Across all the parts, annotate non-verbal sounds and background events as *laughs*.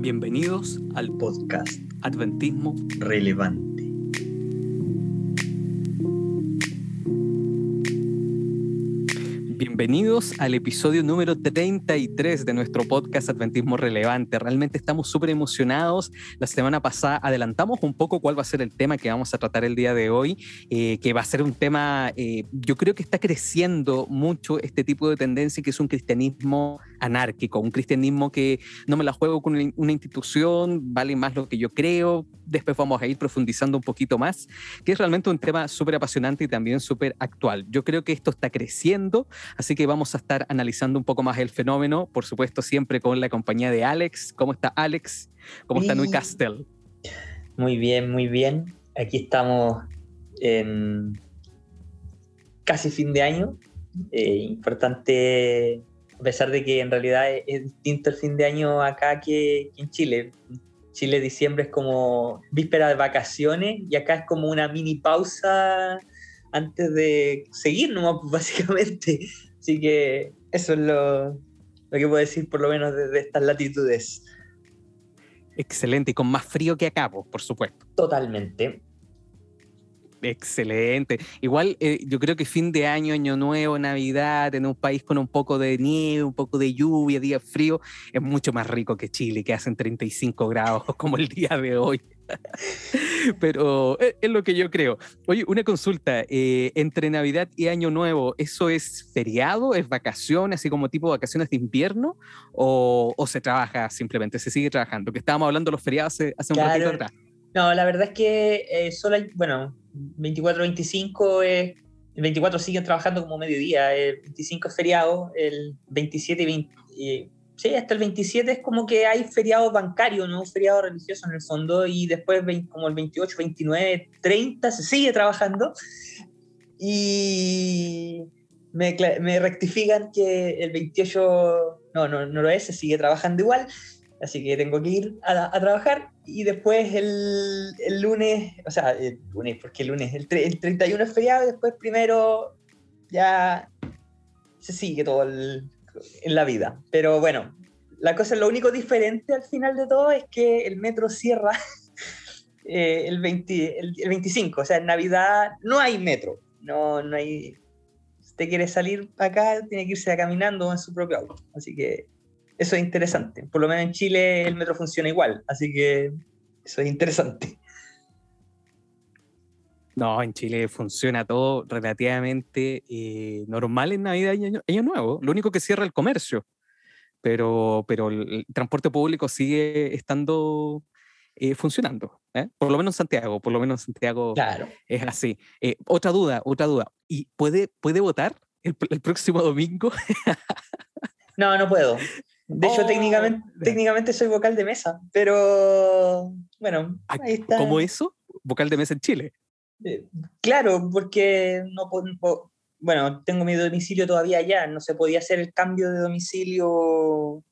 Bienvenidos al podcast Adventismo relevante. Bienvenidos al episodio número 33 de nuestro podcast Adventismo Relevante. Realmente estamos súper emocionados. La semana pasada adelantamos un poco cuál va a ser el tema que vamos a tratar el día de hoy, eh, que va a ser un tema, eh, yo creo que está creciendo mucho este tipo de tendencia, que es un cristianismo anárquico, un cristianismo que no me la juego con una institución, vale más lo que yo creo. Después vamos a ir profundizando un poquito más, que es realmente un tema súper apasionante y también súper actual. Yo creo que esto está creciendo, así que vamos a estar analizando un poco más el fenómeno, por supuesto siempre con la compañía de Alex. ¿Cómo está Alex? ¿Cómo está Nui Castel? Muy bien, muy bien. Aquí estamos en casi fin de año. Eh, importante, a pesar de que en realidad es, distinto el fin de año acá que, que en Chile. Chile diciembre es como víspera de vacaciones y acá es como una mini pausa antes de seguir nomás, *laughs* básicamente. Así que eso es lo, lo que puedo decir por lo menos desde estas latitudes. Excelente, y con más frío que acá, por supuesto. Totalmente. Excelente. Igual eh, yo creo que fin de año, año nuevo, Navidad, en un país con un poco de nieve, un poco de lluvia, día frío, es mucho más rico que Chile, que hacen 35 grados *laughs* como el día de hoy. *laughs* Pero eh, es, lo que yo creo. Oye, una consulta, eh, entre Navidad y Año Nuevo, ¿eso es feriado, es vacación, así como tipo vacaciones de invierno? ¿O, se trabaja simplemente, se sigue trabajando? Que estábamos hablando de los feriados hace, un ratito atrás. No, la verdad es que eh, solo hay, bueno, 24, 25 el 24 siguen trabajando como mediodía, el 25 es feriado, el 27 y 20, Sí, hasta el 27 es como que hay feriado bancario, no feriado religioso en el fondo, y después como el 28, 29, 30 se sigue trabajando. Y me, me rectifican que el 28 no, no, no lo es, se sigue trabajando igual, así que tengo que ir a, a trabajar. Y después el, el, lunes, o sea, el lunes, porque el lunes, el, el 31 es feriado, y después primero ya se sigue todo el, en la vida. Pero bueno, la cosa, lo único diferente al final de todo es que el metro cierra *laughs* eh, el, 20, el, 25, o sea, en Navidad no hay metro, no, no hay... Si usted quiere salir acá, tiene que irse caminando en su propio auto. Así que eso es interesante. Por lo menos en Chile el metro funciona igual, así que eso es interesante. No, en Chile funciona todo relativamente eh, normal en Navidad y año, Nuevo. Lo único que cierra el comercio, pero, pero el, transporte público sigue estando eh, funcionando. ¿eh? Por lo menos en Santiago, por lo menos en Santiago claro. es así. otra duda, otra duda. ¿Y puede, puede votar el, próximo domingo? no, no puedo. De hecho, oh, técnicamente, técnicamente soy vocal de mesa, pero bueno, ah, ahí está. ¿Cómo eso? ¿Vocal de mesa en Chile? Eh, claro, porque no, bueno, tengo mi domicilio todavía allá, no se podía hacer el cambio de domicilio,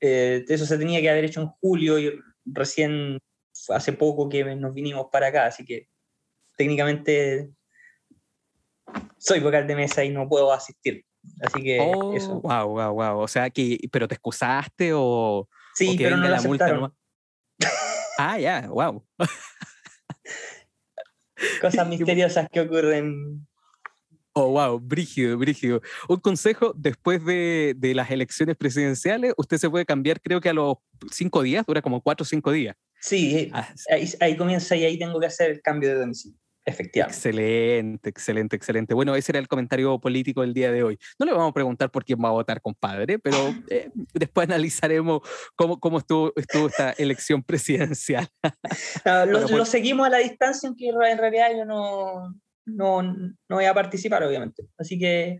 eh, eso se tenía que haber hecho en julio y recién hace poco que nos vinimos para acá, así que técnicamente soy vocal de mesa y no puedo asistir. Así que oh, eso. Wow, wow, wow. O sea, que, ¿pero te excusaste o.? Sí, pero no la multa Ah, ya, wow. *laughs* Cosas *laughs* misteriosas que ocurren. Oh, wow, brígido, brígido. Un consejo, después de, de, las elecciones presidenciales, usted se puede cambiar, creo que a los cinco días, dura como cuatro o cinco días. Sí, ah, ahí, ahí, comienza y ahí tengo que hacer el cambio de domicilio. Efectivamente. Excelente, excelente, excelente. Bueno, ese era el comentario político del día de hoy. No le vamos a preguntar por quién va a votar, compadre, pero *laughs* eh, después analizaremos cómo, cómo estuvo, estuvo esta elección presidencial. *laughs* lo, pues seguimos a la distancia, aunque en realidad yo no, no, no voy a participar, obviamente. Así que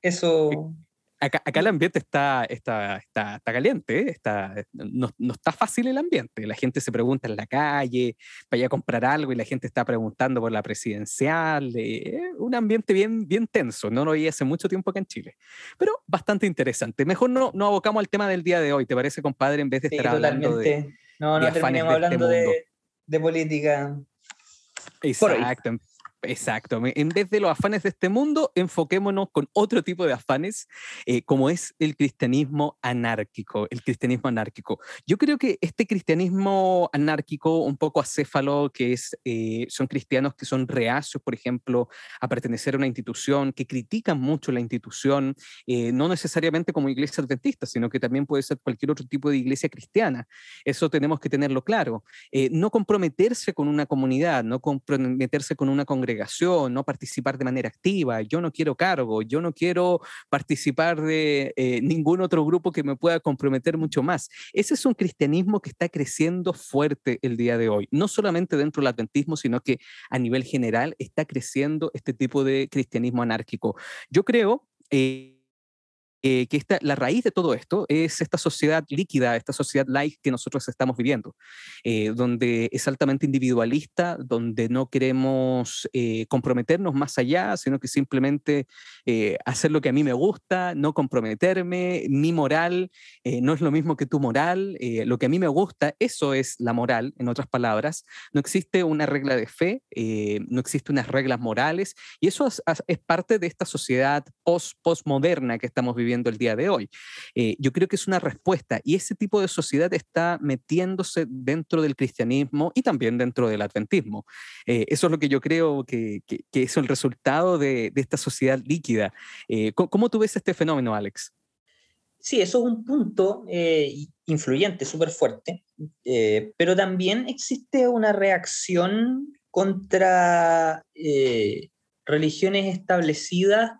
eso Acá, acá, el ambiente está, está, está, está caliente, ¿eh? está, no, no, está fácil el ambiente. La gente se pregunta en la calle, vaya a comprar algo y la gente está preguntando por la presidencial. Eh, un ambiente bien, bien tenso, no lo vi hace mucho tiempo acá en Chile. Pero bastante interesante. Mejor no, no abocamos al tema del día de hoy, ¿te parece, compadre? En vez de estar hablando de. No, no terminemos este hablando de, de, política. Exacto. Exacto. En vez de los afanes de este mundo, enfoquémonos con otro tipo de afanes, eh, como es el cristianismo anárquico. El cristianismo anárquico. Yo creo que este cristianismo anárquico, un poco acéfalo, que es, eh, son cristianos que son reacios, por ejemplo, a pertenecer a una institución, que critican mucho la institución, eh, no necesariamente como iglesia adventista, sino que también puede ser cualquier otro tipo de iglesia cristiana. Eso tenemos que tenerlo claro. no comprometerse con una comunidad, no comprometerse con una congregación no participar de manera activa, yo no quiero cargo, yo no quiero participar de eh, ningún otro grupo que me pueda comprometer mucho más. Ese es un cristianismo que está creciendo fuerte el día de hoy, no solamente dentro del adventismo, sino que a nivel general está creciendo este tipo de cristianismo anárquico. Yo creo... Eh, eh, que esta, la raíz de todo esto es esta sociedad líquida, esta sociedad light que nosotros estamos viviendo, eh, donde es altamente individualista, donde no queremos eh, comprometernos más allá, sino que simplemente hacer lo que a mí me gusta, no comprometerme, mi moral no es lo mismo que tu moral, lo que a mí me gusta, eso es la moral, en otras palabras, no existe una regla de fe, no existe unas reglas morales, y eso es, es parte de esta sociedad post postmoderna que estamos viviendo viviendo el día de hoy. Eh, yo creo que es una respuesta y ese tipo de sociedad está metiéndose dentro del cristianismo y también dentro del adventismo. Eh, eso es lo que yo creo que, que, es el resultado de, de esta sociedad líquida. Eh, ¿cómo, tú ves este fenómeno, Alex? Sí, eso es un punto influyente, súper fuerte, pero también existe una reacción contra religiones establecidas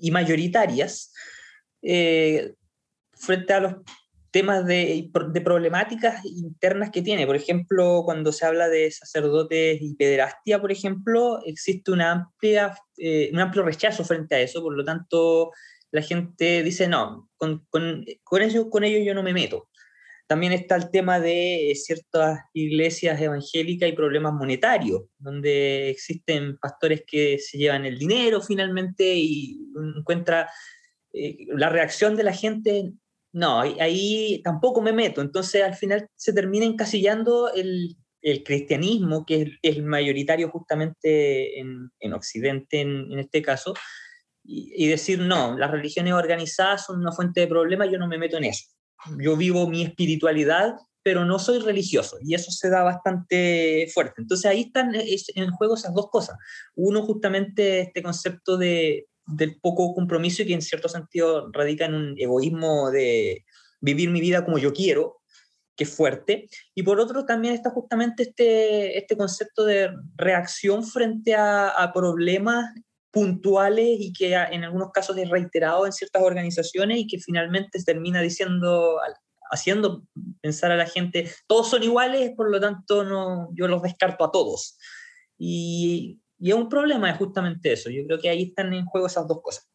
y mayoritarias eh, frente a los temas de, problemáticas internas que tiene. Por ejemplo, cuando se habla de sacerdotes y pederastia, por ejemplo, existe una amplia, eh, un amplio rechazo frente a eso, por lo tanto, la gente dice, no, con, con, con, ello, con ello yo no me meto. También está el tema de ciertas iglesias evangélicas y problemas monetarios, donde existen pastores que se llevan el dinero finalmente y encuentra eh, la reacción de la gente, no, ahí, tampoco me meto. Entonces al final se termina encasillando el, el cristianismo, que es, el mayoritario justamente en, en Occidente en, este caso, y, decir, no, las religiones organizadas son una fuente de problemas, yo no me meto en eso. Yo vivo mi espiritualidad, pero no soy religioso, y eso se da bastante fuerte. Entonces ahí están en juego esas dos cosas. Uno, justamente este concepto de, del poco compromiso y que en cierto sentido radica en un egoísmo de vivir mi vida como yo quiero, que es fuerte. Y por otro también está justamente este, este concepto de reacción frente a, a problemas puntuales y que en algunos casos es reiterado en ciertas organizaciones y que finalmente termina diciendo, haciendo pensar a la gente, todos son iguales, por lo tanto no, yo los descarto a todos. Y y es un problema, es justamente eso. Yo creo que ahí están en juego esas dos cosas.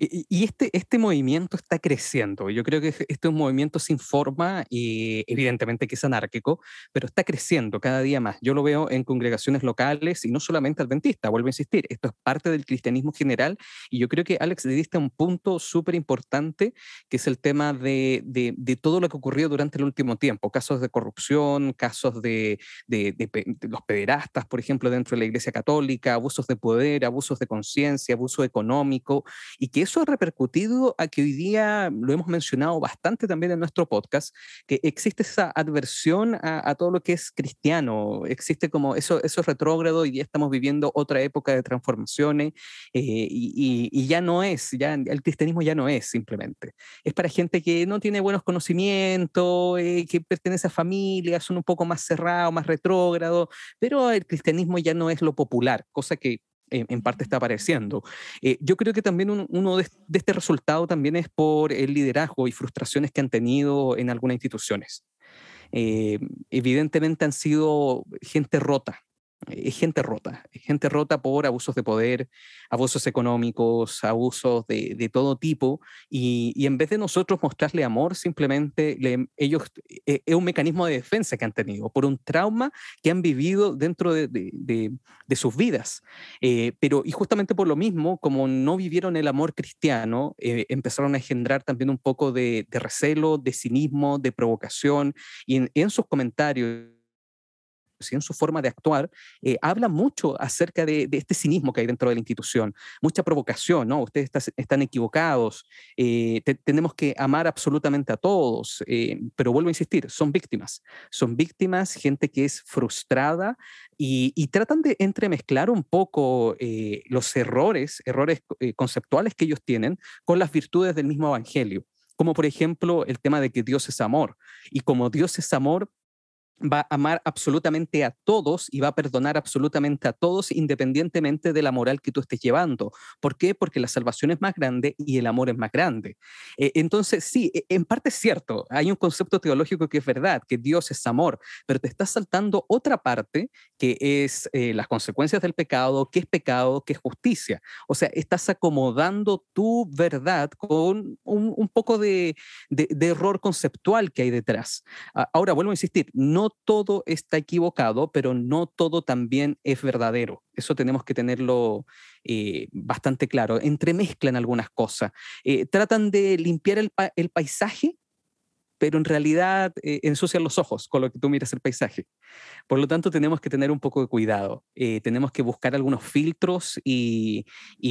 Y, este, este movimiento está creciendo. Yo creo que este es un movimiento sin forma y evidentemente que es anárquico, pero está creciendo cada día más. Yo lo veo en congregaciones locales y no solamente adventistas, vuelvo a insistir, esto es parte del cristianismo general y yo creo que Alex le diste un punto súper importante que es el tema de, de, todo lo que ocurrió durante el último tiempo, casos de corrupción, casos de, de los pederastas, por ejemplo, dentro de la Iglesia Católica, abusos de poder, abusos de conciencia, abuso económico y que eso ha repercutido a que hoy día, lo hemos mencionado bastante también en nuestro podcast, que existe esa adversión a, todo lo que es cristiano, existe como eso, eso es retrógrado y ya estamos viviendo otra época de transformaciones eh, y, ya no es, ya el cristianismo ya no es simplemente. Es para gente que no tiene buenos conocimientos, eh, que pertenece a familias, son un poco más cerrados, más retrógrados, pero el cristianismo ya no es lo popular, cosa que en, parte está apareciendo. Eh, yo creo que también uno de, este resultado también es por el liderazgo y frustraciones que han tenido en algunas instituciones. Eh, evidentemente han sido gente rota, es gente rota, es gente rota por abusos de poder, abusos económicos, abusos de, todo tipo, y, en vez de nosotros mostrarle amor, simplemente ellos, eh, es un mecanismo de defensa que han tenido por un trauma que han vivido dentro de, sus vidas. Eh, pero, y justamente por lo mismo, como no vivieron el amor cristiano, eh, empezaron a engendrar también un poco de, recelo, de cinismo, de provocación, y en sus comentarios en su forma de actuar, eh, habla mucho acerca de, este cinismo que hay dentro de la institución, mucha provocación, ¿no? Ustedes están equivocados, eh, tenemos que amar absolutamente a todos, eh, pero vuelvo a insistir, son víctimas, son víctimas, gente que es frustrada y, y tratan de entremezclar un poco los errores, errores conceptuales que ellos tienen con las virtudes del mismo Evangelio como por ejemplo el tema de que Dios es amor. Y como Dios es amor, va a amar absolutamente a todos y va a perdonar absolutamente a todos independientemente de la moral que tú estés llevando. ¿Por qué? Porque la salvación es más grande y el amor es más grande. Eh, entonces, sí, e, en parte es cierto, hay un concepto teológico que es verdad, que Dios es amor, pero te estás saltando otra parte que es eh, las consecuencias del pecado, qué es pecado, qué es justicia. O sea, estás acomodando tu verdad con un, poco de, de error conceptual que hay detrás. Ahora, vuelvo a insistir, no todo está equivocado, pero no todo también es verdadero. Eso tenemos que tenerlo eh, bastante claro. Entremezclan algunas cosas. Eh, tratan de limpiar el paisaje pero en realidad eh, ensucian los ojos con lo que tú miras el paisaje. Por lo tanto, tenemos que tener un poco de cuidado. Eh, tenemos que buscar algunos filtros y,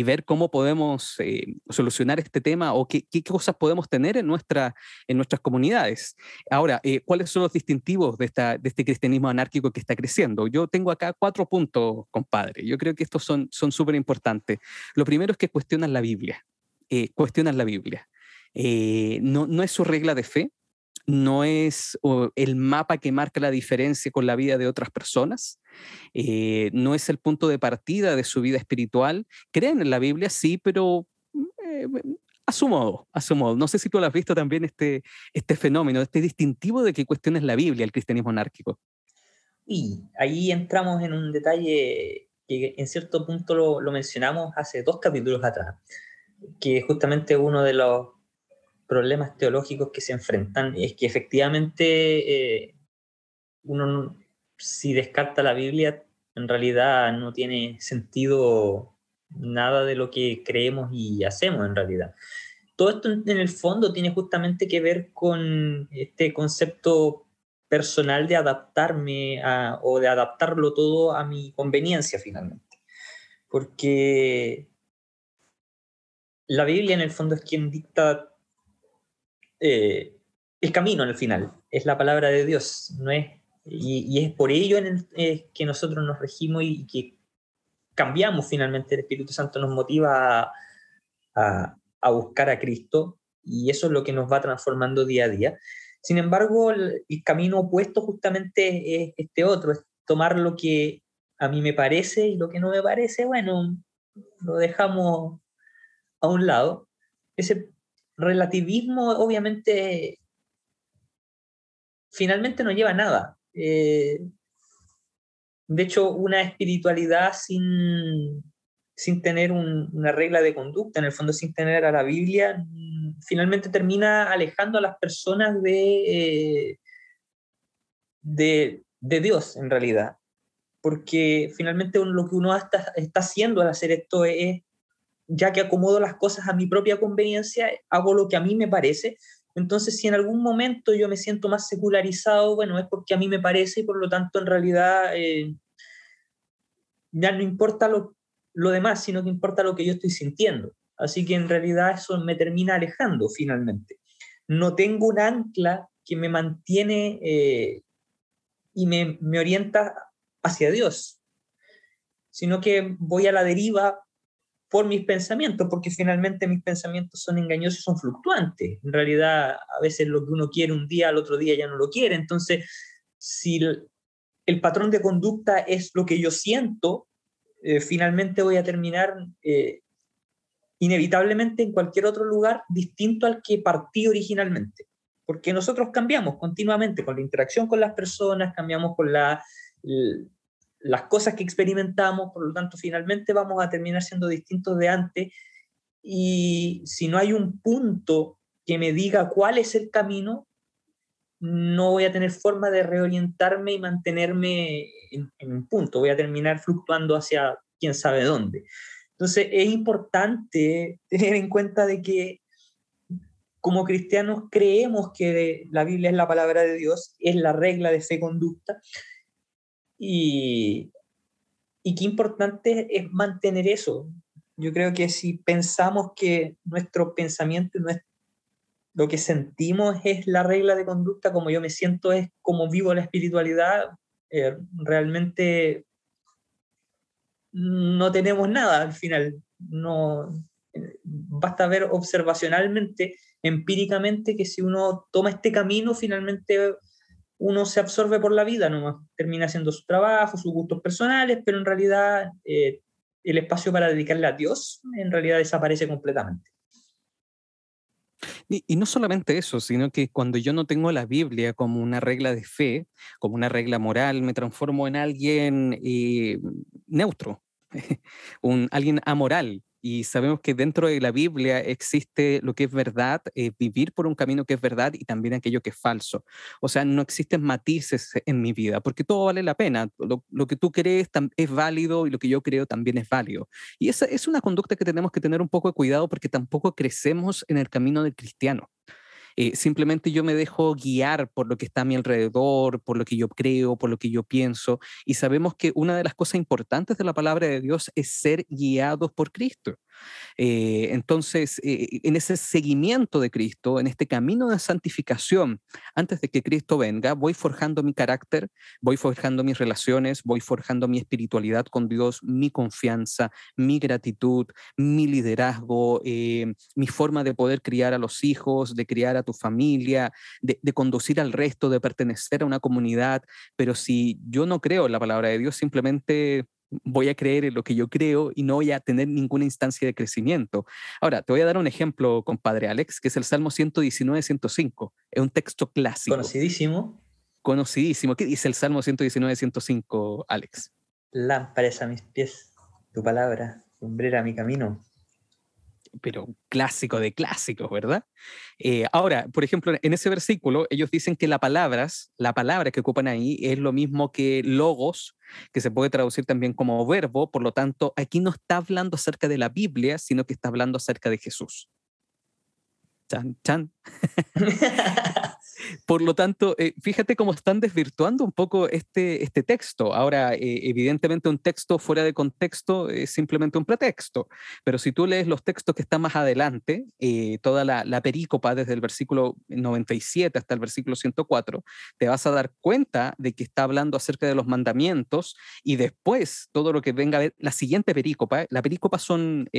ver cómo podemos eh, solucionar este tema o qué, cosas podemos tener en, nuestra, en nuestras comunidades. Ahora, ¿cuáles son los distintivos de, esta, de este cristianismo anárquico que está creciendo? Yo tengo acá cuatro puntos, compadre. Yo creo que estos son súper importantes. Lo primero es que cuestionan la Biblia. cuestionan la Biblia. no, no es su regla de fe, no es el mapa que marca la diferencia con la vida de otras personas, eh, no es el punto de partida de su vida espiritual. Creen en la Biblia, sí, pero eh, a su modo, a su modo. No sé si tú lo has visto también este, este fenómeno, este distintivo de que cuestiones la Biblia, el cristianismo anárquico. Y ahí entramos en un detalle que en cierto punto lo, lo mencionamos hace dos capítulos atrás, que justamente uno de los problemas teológicos que se enfrentan es que efectivamente eh, uno si descarta la Biblia en realidad no tiene sentido nada de lo que creemos y hacemos en realidad. Todo esto en el fondo tiene justamente que ver con este concepto personal de adaptarme o de adaptarlo todo a mi conveniencia finalmente. Porque la Biblia en el fondo es quien dicta eh, el camino el final, es la palabra de Dios, no es, y, es por ello que nosotros nos regimos y, que cambiamos finalmente, el Espíritu Santo nos motiva a, buscar a Cristo y eso es lo que nos va transformando día a día. Sin embargo, el, camino opuesto justamente es este otro, es tomar lo que a mí me parece y lo que no me parece, bueno, lo dejamos a un lado. Ese relativismo obviamente finalmente no lleva a nada. Eh, de hecho, una espiritualidad sin, sin tener una regla de conducta, en el fondo sin tener a la Biblia, finalmente termina alejando a las personas de, eh, de, Dios en realidad. Porque finalmente lo que uno está, está haciendo al hacer esto es ya que acomodo las cosas a mi propia conveniencia, hago lo que a mí me parece. Entonces, si en algún momento yo me siento más secularizado, bueno, es porque a mí me parece y por lo tanto en realidad eh, ya no importa lo, lo demás, sino que importa lo que yo estoy sintiendo. Así que en realidad eso me termina alejando finalmente. No tengo un ancla que me mantiene eh, y me, me orienta hacia Dios, sino que voy a la deriva por mis pensamientos, porque finalmente mis pensamientos son engañosos y son fluctuantes. En realidad, a veces lo que uno quiere un día, al otro día ya no lo quiere. Entonces, si el, patrón de conducta es lo que yo siento, eh, finalmente voy a terminar eh, inevitablemente en cualquier otro lugar distinto al que partí originalmente. Porque nosotros cambiamos continuamente con la interacción con las personas, cambiamos con la, las cosas que experimentamos, por lo tanto, finalmente vamos a terminar siendo distintos de antes. Y si no hay un punto que me diga cuál es el camino, no voy a tener forma de reorientarme y mantenerme en, un punto. Voy a terminar fluctuando hacia quién sabe dónde. Entonces, es importante tener en cuenta de que como cristianos creemos que la Biblia es la palabra de Dios, es la regla de fe conducta, Y, y qué importante es mantener eso. Yo creo que si pensamos que nuestro pensamiento y lo que sentimos es la regla de conducta, como yo me siento es como vivo la espiritualidad, eh, realmente no tenemos nada al final. No, basta ver observacionalmente, empíricamente, que si uno toma este camino, finalmente uno se absorbe por la vida nomás, termina haciendo su trabajo, sus gustos personales, pero en realidad eh, el espacio para dedicarle a Dios en realidad desaparece completamente. Y, no solamente eso, sino que cuando yo no tengo la Biblia como una regla de fe, como una regla moral, me transformo en alguien eh, neutro, *laughs* un, alguien amoral, y sabemos que dentro de la Biblia existe lo que es verdad, eh, vivir por un camino que es verdad y también aquello que es falso. O sea, no existen matices en mi vida, porque todo vale la pena. Lo, que tú crees es válido y lo que yo creo también es válido. Y esa es una conducta que tenemos que tener un poco de cuidado porque tampoco crecemos en el camino del cristiano. Eh, simplemente yo me dejo guiar por lo que está a mi alrededor, por lo que yo creo, por lo que yo pienso. Y sabemos que una de las cosas importantes de la palabra de Dios es ser guiados por Cristo. Eh, entonces, eh, en ese seguimiento de Cristo, en este camino de santificación, antes de que Cristo venga, voy forjando mi carácter, voy forjando mis relaciones, voy forjando mi espiritualidad con Dios, mi confianza, mi gratitud, mi liderazgo, mi forma de poder criar a los hijos, de criar a tu familia, de, de conducir al resto, de pertenecer a una comunidad. Pero si yo no creo en la palabra de Dios, simplemente voy a creer en lo que yo creo y no voy a tener ninguna instancia de crecimiento. Ahora, te voy a dar un ejemplo, compadre Alex, que es el Salmo 119, 105. Es un texto clásico. Conocidísimo. Conocidísimo. ¿Qué dice el Salmo 119, 105, Alex? Lámparas a mis pies, tu palabra, lumbrera mi camino pero clásico de clásicos, ¿verdad? Eh, ahora, por ejemplo, en ese versículo, ellos dicen que la palabras, la palabra que ocupan ahí es lo mismo que logos, que se puede traducir también como verbo, por lo tanto, aquí no está hablando acerca de la Biblia, sino que está hablando acerca de Jesús. Chan, chan. *laughs* *laughs* Por lo tanto, eh, fíjate cómo están desvirtuando un poco este, este texto. Ahora, eh, evidentemente un texto fuera de contexto es simplemente un pretexto, pero si tú lees los textos que están más adelante, eh, toda la, la, perícopa desde el versículo 97 hasta el versículo 104, te vas a dar cuenta de que está hablando acerca de los mandamientos y después todo lo que venga a ver, la siguiente perícopa, la perícopa son...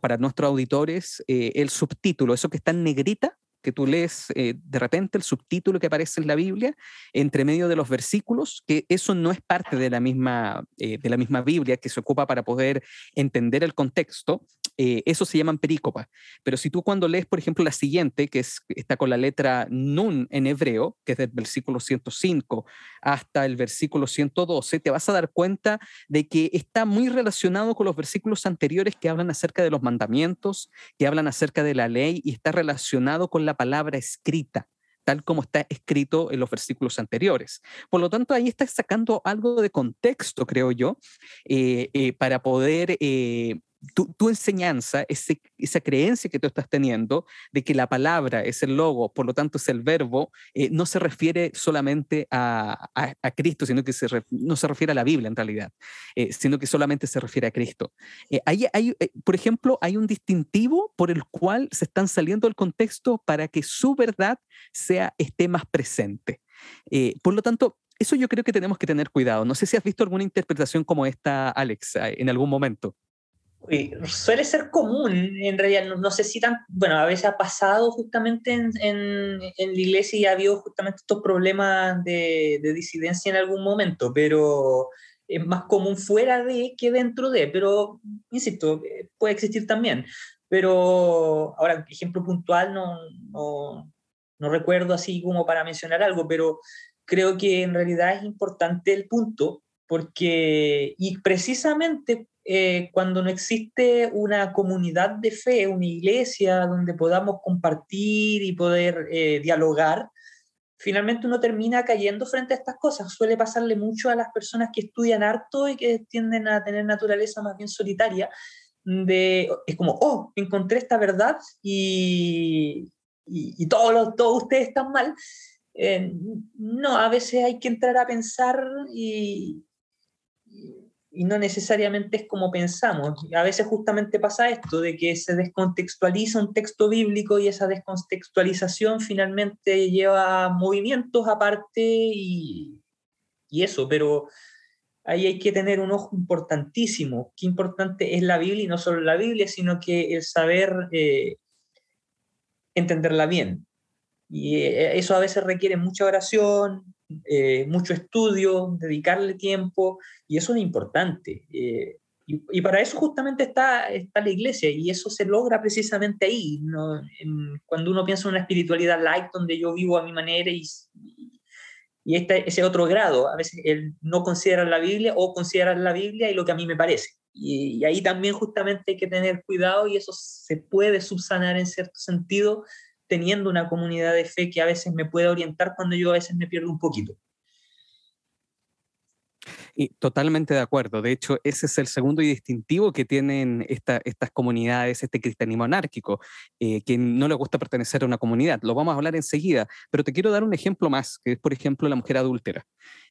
para, nuestros auditores, el subtítulo, eso que está en negrita, que tú lees eh, de repente el subtítulo que aparece en la Biblia entre medio de los versículos, que eso no es parte de la misma, eh, de la misma Biblia que se ocupa para poder entender el contexto, eh, eso se llaman perícopas. Pero si tú cuando lees, por ejemplo, la siguiente, que es, está con la letra nun en hebreo, que es del versículo 105 hasta el versículo 112, te vas a dar cuenta de que está muy relacionado con los versículos anteriores que hablan acerca de los mandamientos, que hablan acerca de la ley y está relacionado con la palabra escrita tal como está escrito en los versículos anteriores. Por lo tanto, ahí está sacando algo de contexto, creo yo, eh, eh, para poder tu, enseñanza, esa creencia que tú estás teniendo de que la palabra es el logo, por lo tanto es el verbo, eh, no se refiere solamente a, Cristo, sino que no se refiere a la Biblia en realidad, eh, sino que solamente se refiere a Cristo. Eh, hay, por ejemplo, hay un distintivo por el cual se están saliendo del contexto para que su verdad sea, esté más presente. por lo tanto, eso yo creo que tenemos que tener cuidado. No sé si has visto alguna interpretación como esta, Alex, en algún momento suele ser común, en realidad, no, sé si tan, bueno, a veces ha pasado justamente en, en, la iglesia y ha habido justamente estos problemas de, de, disidencia en algún momento, pero es más común fuera de que dentro de, pero, insisto, puede existir también. Pero ahora, ejemplo puntual, no, no, no recuerdo así como para mencionar algo, pero creo que en realidad es importante el punto porque, y precisamente eh, cuando no existe una comunidad de fe, una iglesia donde podamos compartir y poder eh, dialogar, finalmente uno termina cayendo frente a estas cosas. Suele pasarle mucho a las personas que estudian harto y que tienden a tener naturaleza más bien solitaria, de, es como, oh, encontré esta verdad y, y, todos, todos ustedes están mal. Eh, no, a veces hay que entrar a pensar y, y no necesariamente es como pensamos. A veces justamente pasa esto, de que se descontextualiza un texto bíblico y esa descontextualización finalmente lleva movimientos aparte y, y eso, pero ahí hay que tener un ojo importantísimo. Qué importante es la Biblia y no solo la Biblia, sino que el saber eh, entenderla bien. Y eh, eso a veces requiere mucha oración, eh, mucho estudio, dedicarle tiempo, y eso es importante. Eh, y, para eso justamente está, está la iglesia, y eso se logra precisamente ahí, cuando uno piensa en una espiritualidad light, donde yo vivo a mi manera y, este, ese otro grado, a veces el no considerar la Biblia o considerar la Biblia y lo que a mí me parece. Y ahí también justamente hay que tener cuidado y eso se puede subsanar en cierto sentido teniendo una comunidad de fe que a veces me puede orientar cuando yo a veces me pierdo un poquito. Y totalmente de acuerdo. De hecho, ese es el segundo y distintivo que tienen estas comunidades, este cristianismo anárquico, eh, que no le gusta pertenecer a una comunidad. Lo vamos a hablar enseguida, pero te quiero dar un ejemplo más, que es, por ejemplo, la mujer adúltera.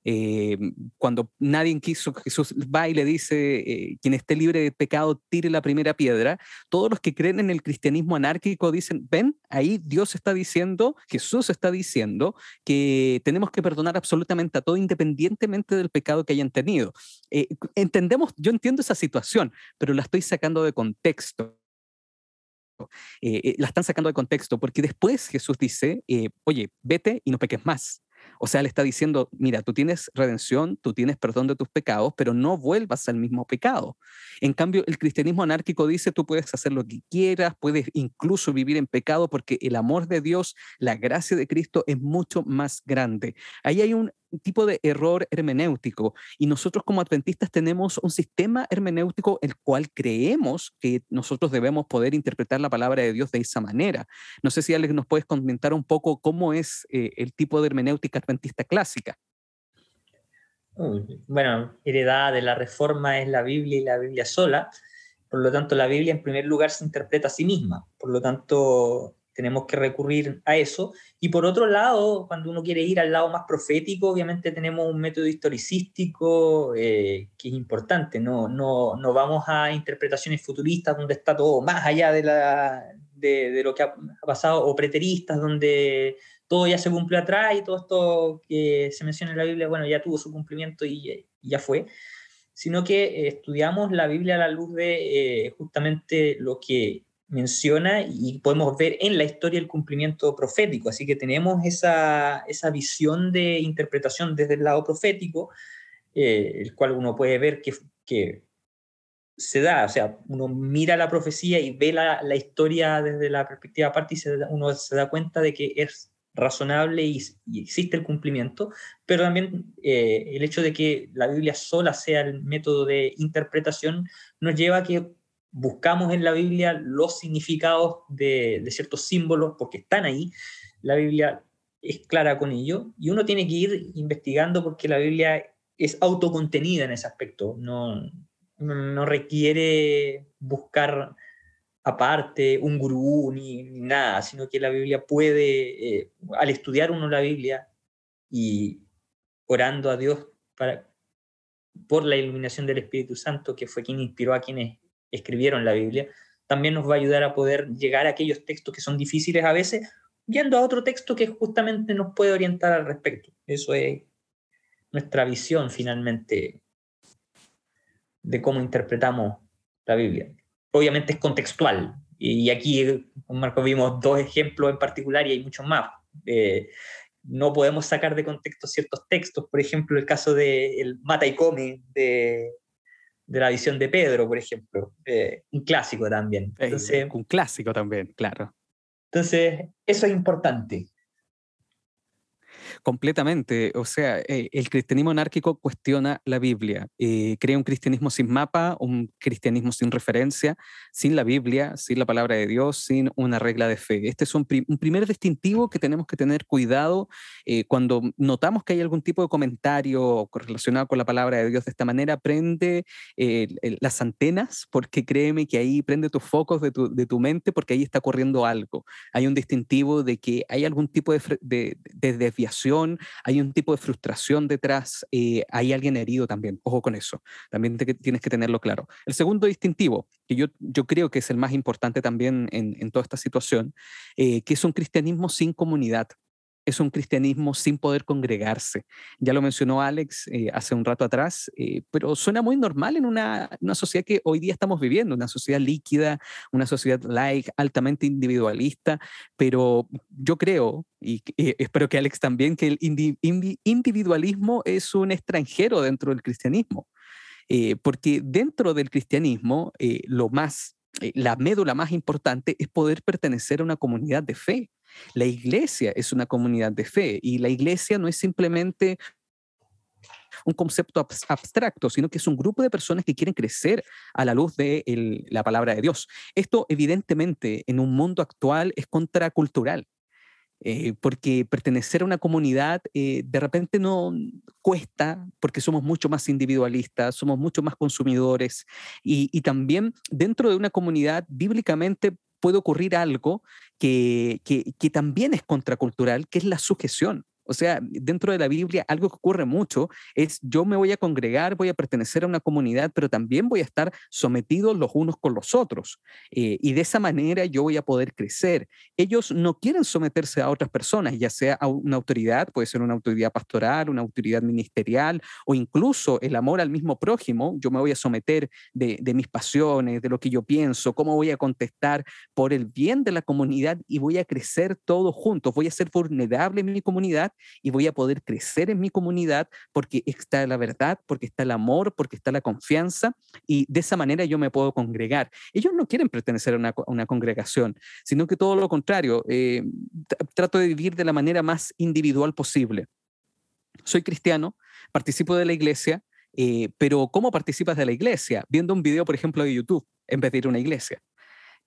Eh, cuando nadie quiso, Jesús va y le dice, eh, quien esté libre de pecado, tire la primera piedra. Todos los que creen en el cristianismo anárquico dicen, ven, ahí Dios está diciendo, Jesús está diciendo que tenemos que perdonar absolutamente a todo independientemente del pecado que hayan tenido. Eh, entendemos, yo entiendo esa situación, pero la estoy sacando de contexto. la están sacando de contexto porque después Jesús dice, oye, vete y no peques más. O sea, le está diciendo, mira, tú tienes redención, tú tienes perdón de tus pecados, pero no vuelvas al mismo pecado. En cambio, el cristianismo anárquico dice, tú puedes hacer lo que quieras, puedes incluso vivir en pecado porque el amor de Dios, la gracia de Cristo es mucho más grande. Ahí hay un tipo de error hermenéutico y nosotros como adventistas tenemos un sistema hermenéutico el cual creemos que nosotros debemos poder interpretar la palabra de Dios de esa manera. No sé si Alex nos puedes comentar un poco cómo es eh, el tipo de hermenéutica adventista clásica. Bueno, heredada de la reforma es la Biblia y la Biblia sola. Por lo tanto, la Biblia en primer lugar se interpreta a sí misma. Por lo tanto, tenemos que recurrir a eso. Y por otro lado, cuando uno quiere ir al lado más profético, obviamente tenemos un método historicístico eh, que es importante. No, no, no, vamos a interpretaciones futuristas donde está todo más allá de, la, de, de, lo que ha pasado, o preteristas donde todo ya se cumplió atrás y todo esto que se menciona en la Biblia, bueno, ya tuvo su cumplimiento y, ya fue sino que eh, estudiamos la Biblia a la luz de eh, justamente lo que menciona y podemos ver en la historia el cumplimiento profético. Así que tenemos esa, esa visión de interpretación desde el lado profético, eh, el cual uno puede ver que, que, se da, o sea, uno mira la profecía y ve la, la historia desde la perspectiva aparte y se uno se da cuenta de que es razonable y, existe el cumplimiento, pero también eh, el hecho de que la Biblia sola sea el método de interpretación nos lleva a que buscamos en la Biblia los significados de, ciertos símbolos porque están ahí. La Biblia es clara con ello y uno tiene que ir investigando porque la Biblia es autocontenida en ese aspecto, no, no requiere buscar aparte un gurú ni, nada, sino que la Biblia puede, eh, al estudiar uno la Biblia y orando a Dios para, por la iluminación del Espíritu Santo, que fue quien inspiró a quienes escribieron la Biblia, también nos va a ayudar a poder llegar a aquellos textos que son difíciles a veces, yendo a otro texto que justamente nos puede orientar al respecto. Eso es nuestra visión finalmente de cómo interpretamos la Biblia. Obviamente es contextual, y aquí con Marco vimos dos ejemplos en particular y hay muchos más. Eh, no podemos sacar de contexto ciertos textos, por ejemplo, el caso del el Mata y Come de, de la visión de Pedro, por ejemplo. Eh, un clásico también. Entonces, un clásico también, claro. Entonces, eso es importante. Completamente. O sea, eh, el cristianismo anárquico cuestiona la Biblia, eh, crea un cristianismo sin mapa, un cristianismo sin referencia, sin la Biblia, sin la palabra de Dios, sin una regla de fe. Este es un, primer distintivo que tenemos que tener cuidado eh, cuando notamos que hay algún tipo de comentario relacionado con la palabra de Dios de esta manera, prende las antenas, porque créeme que ahí prende tus focos de tu, mente, porque ahí está ocurriendo algo. Hay un distintivo de que hay algún tipo de desviación hay un tipo de frustración detrás, eh, hay alguien herido también, ojo con eso, también tienes que tenerlo claro. El segundo distintivo, que yo, yo creo que es el más importante también en, toda esta situación, eh, que es un cristianismo sin comunidad es un cristianismo sin poder congregarse. Ya lo mencionó Alex eh, hace un rato atrás, eh, pero suena muy normal en una, una, sociedad que hoy día estamos viviendo, una sociedad líquida, una sociedad like, altamente individualista, pero yo creo, y, espero que Alex también, que el individualismo es un extranjero dentro del cristianismo. Eh, porque dentro del cristianismo, lo más, la médula más importante es poder pertenecer a una comunidad de fe. La iglesia es una comunidad de fe y la iglesia no es simplemente un concepto abstracto, sino que es un grupo de personas que quieren crecer a la luz de la palabra de Dios. Esto evidentemente en un mundo actual es contracultural. Eh, porque pertenecer a una comunidad eh, de repente no cuesta, porque somos mucho más individualistas, somos mucho más consumidores y, y también dentro de una comunidad bíblicamente puede ocurrir algo que, que, también es contracultural, que es la sujeción. O sea, dentro de la Biblia algo que ocurre mucho es yo me voy a congregar, voy a pertenecer a una comunidad, pero también voy a estar sometidos los unos con los otros. Eh, y de esa manera yo voy a poder crecer. Ellos no quieren someterse a otras personas, ya sea a una autoridad, puede ser una autoridad pastoral, una autoridad ministerial o incluso el amor al mismo prójimo. Yo me voy a someter de, de mis pasiones, de lo que yo pienso, cómo voy a contestar por el bien de la comunidad y voy a crecer todos juntos. Voy a ser vulnerable en mi comunidad y voy a poder crecer en mi comunidad porque está la verdad, porque está el amor, porque está la confianza y de esa manera yo me puedo congregar. Ellos no quieren pertenecer a una, congregación, sino que todo lo contrario, eh, trato de vivir de la manera más individual posible. Soy cristiano, participo de la iglesia, eh, pero ¿cómo participas de la iglesia? Viendo un video, por ejemplo, de YouTube, en vez de ir a una iglesia.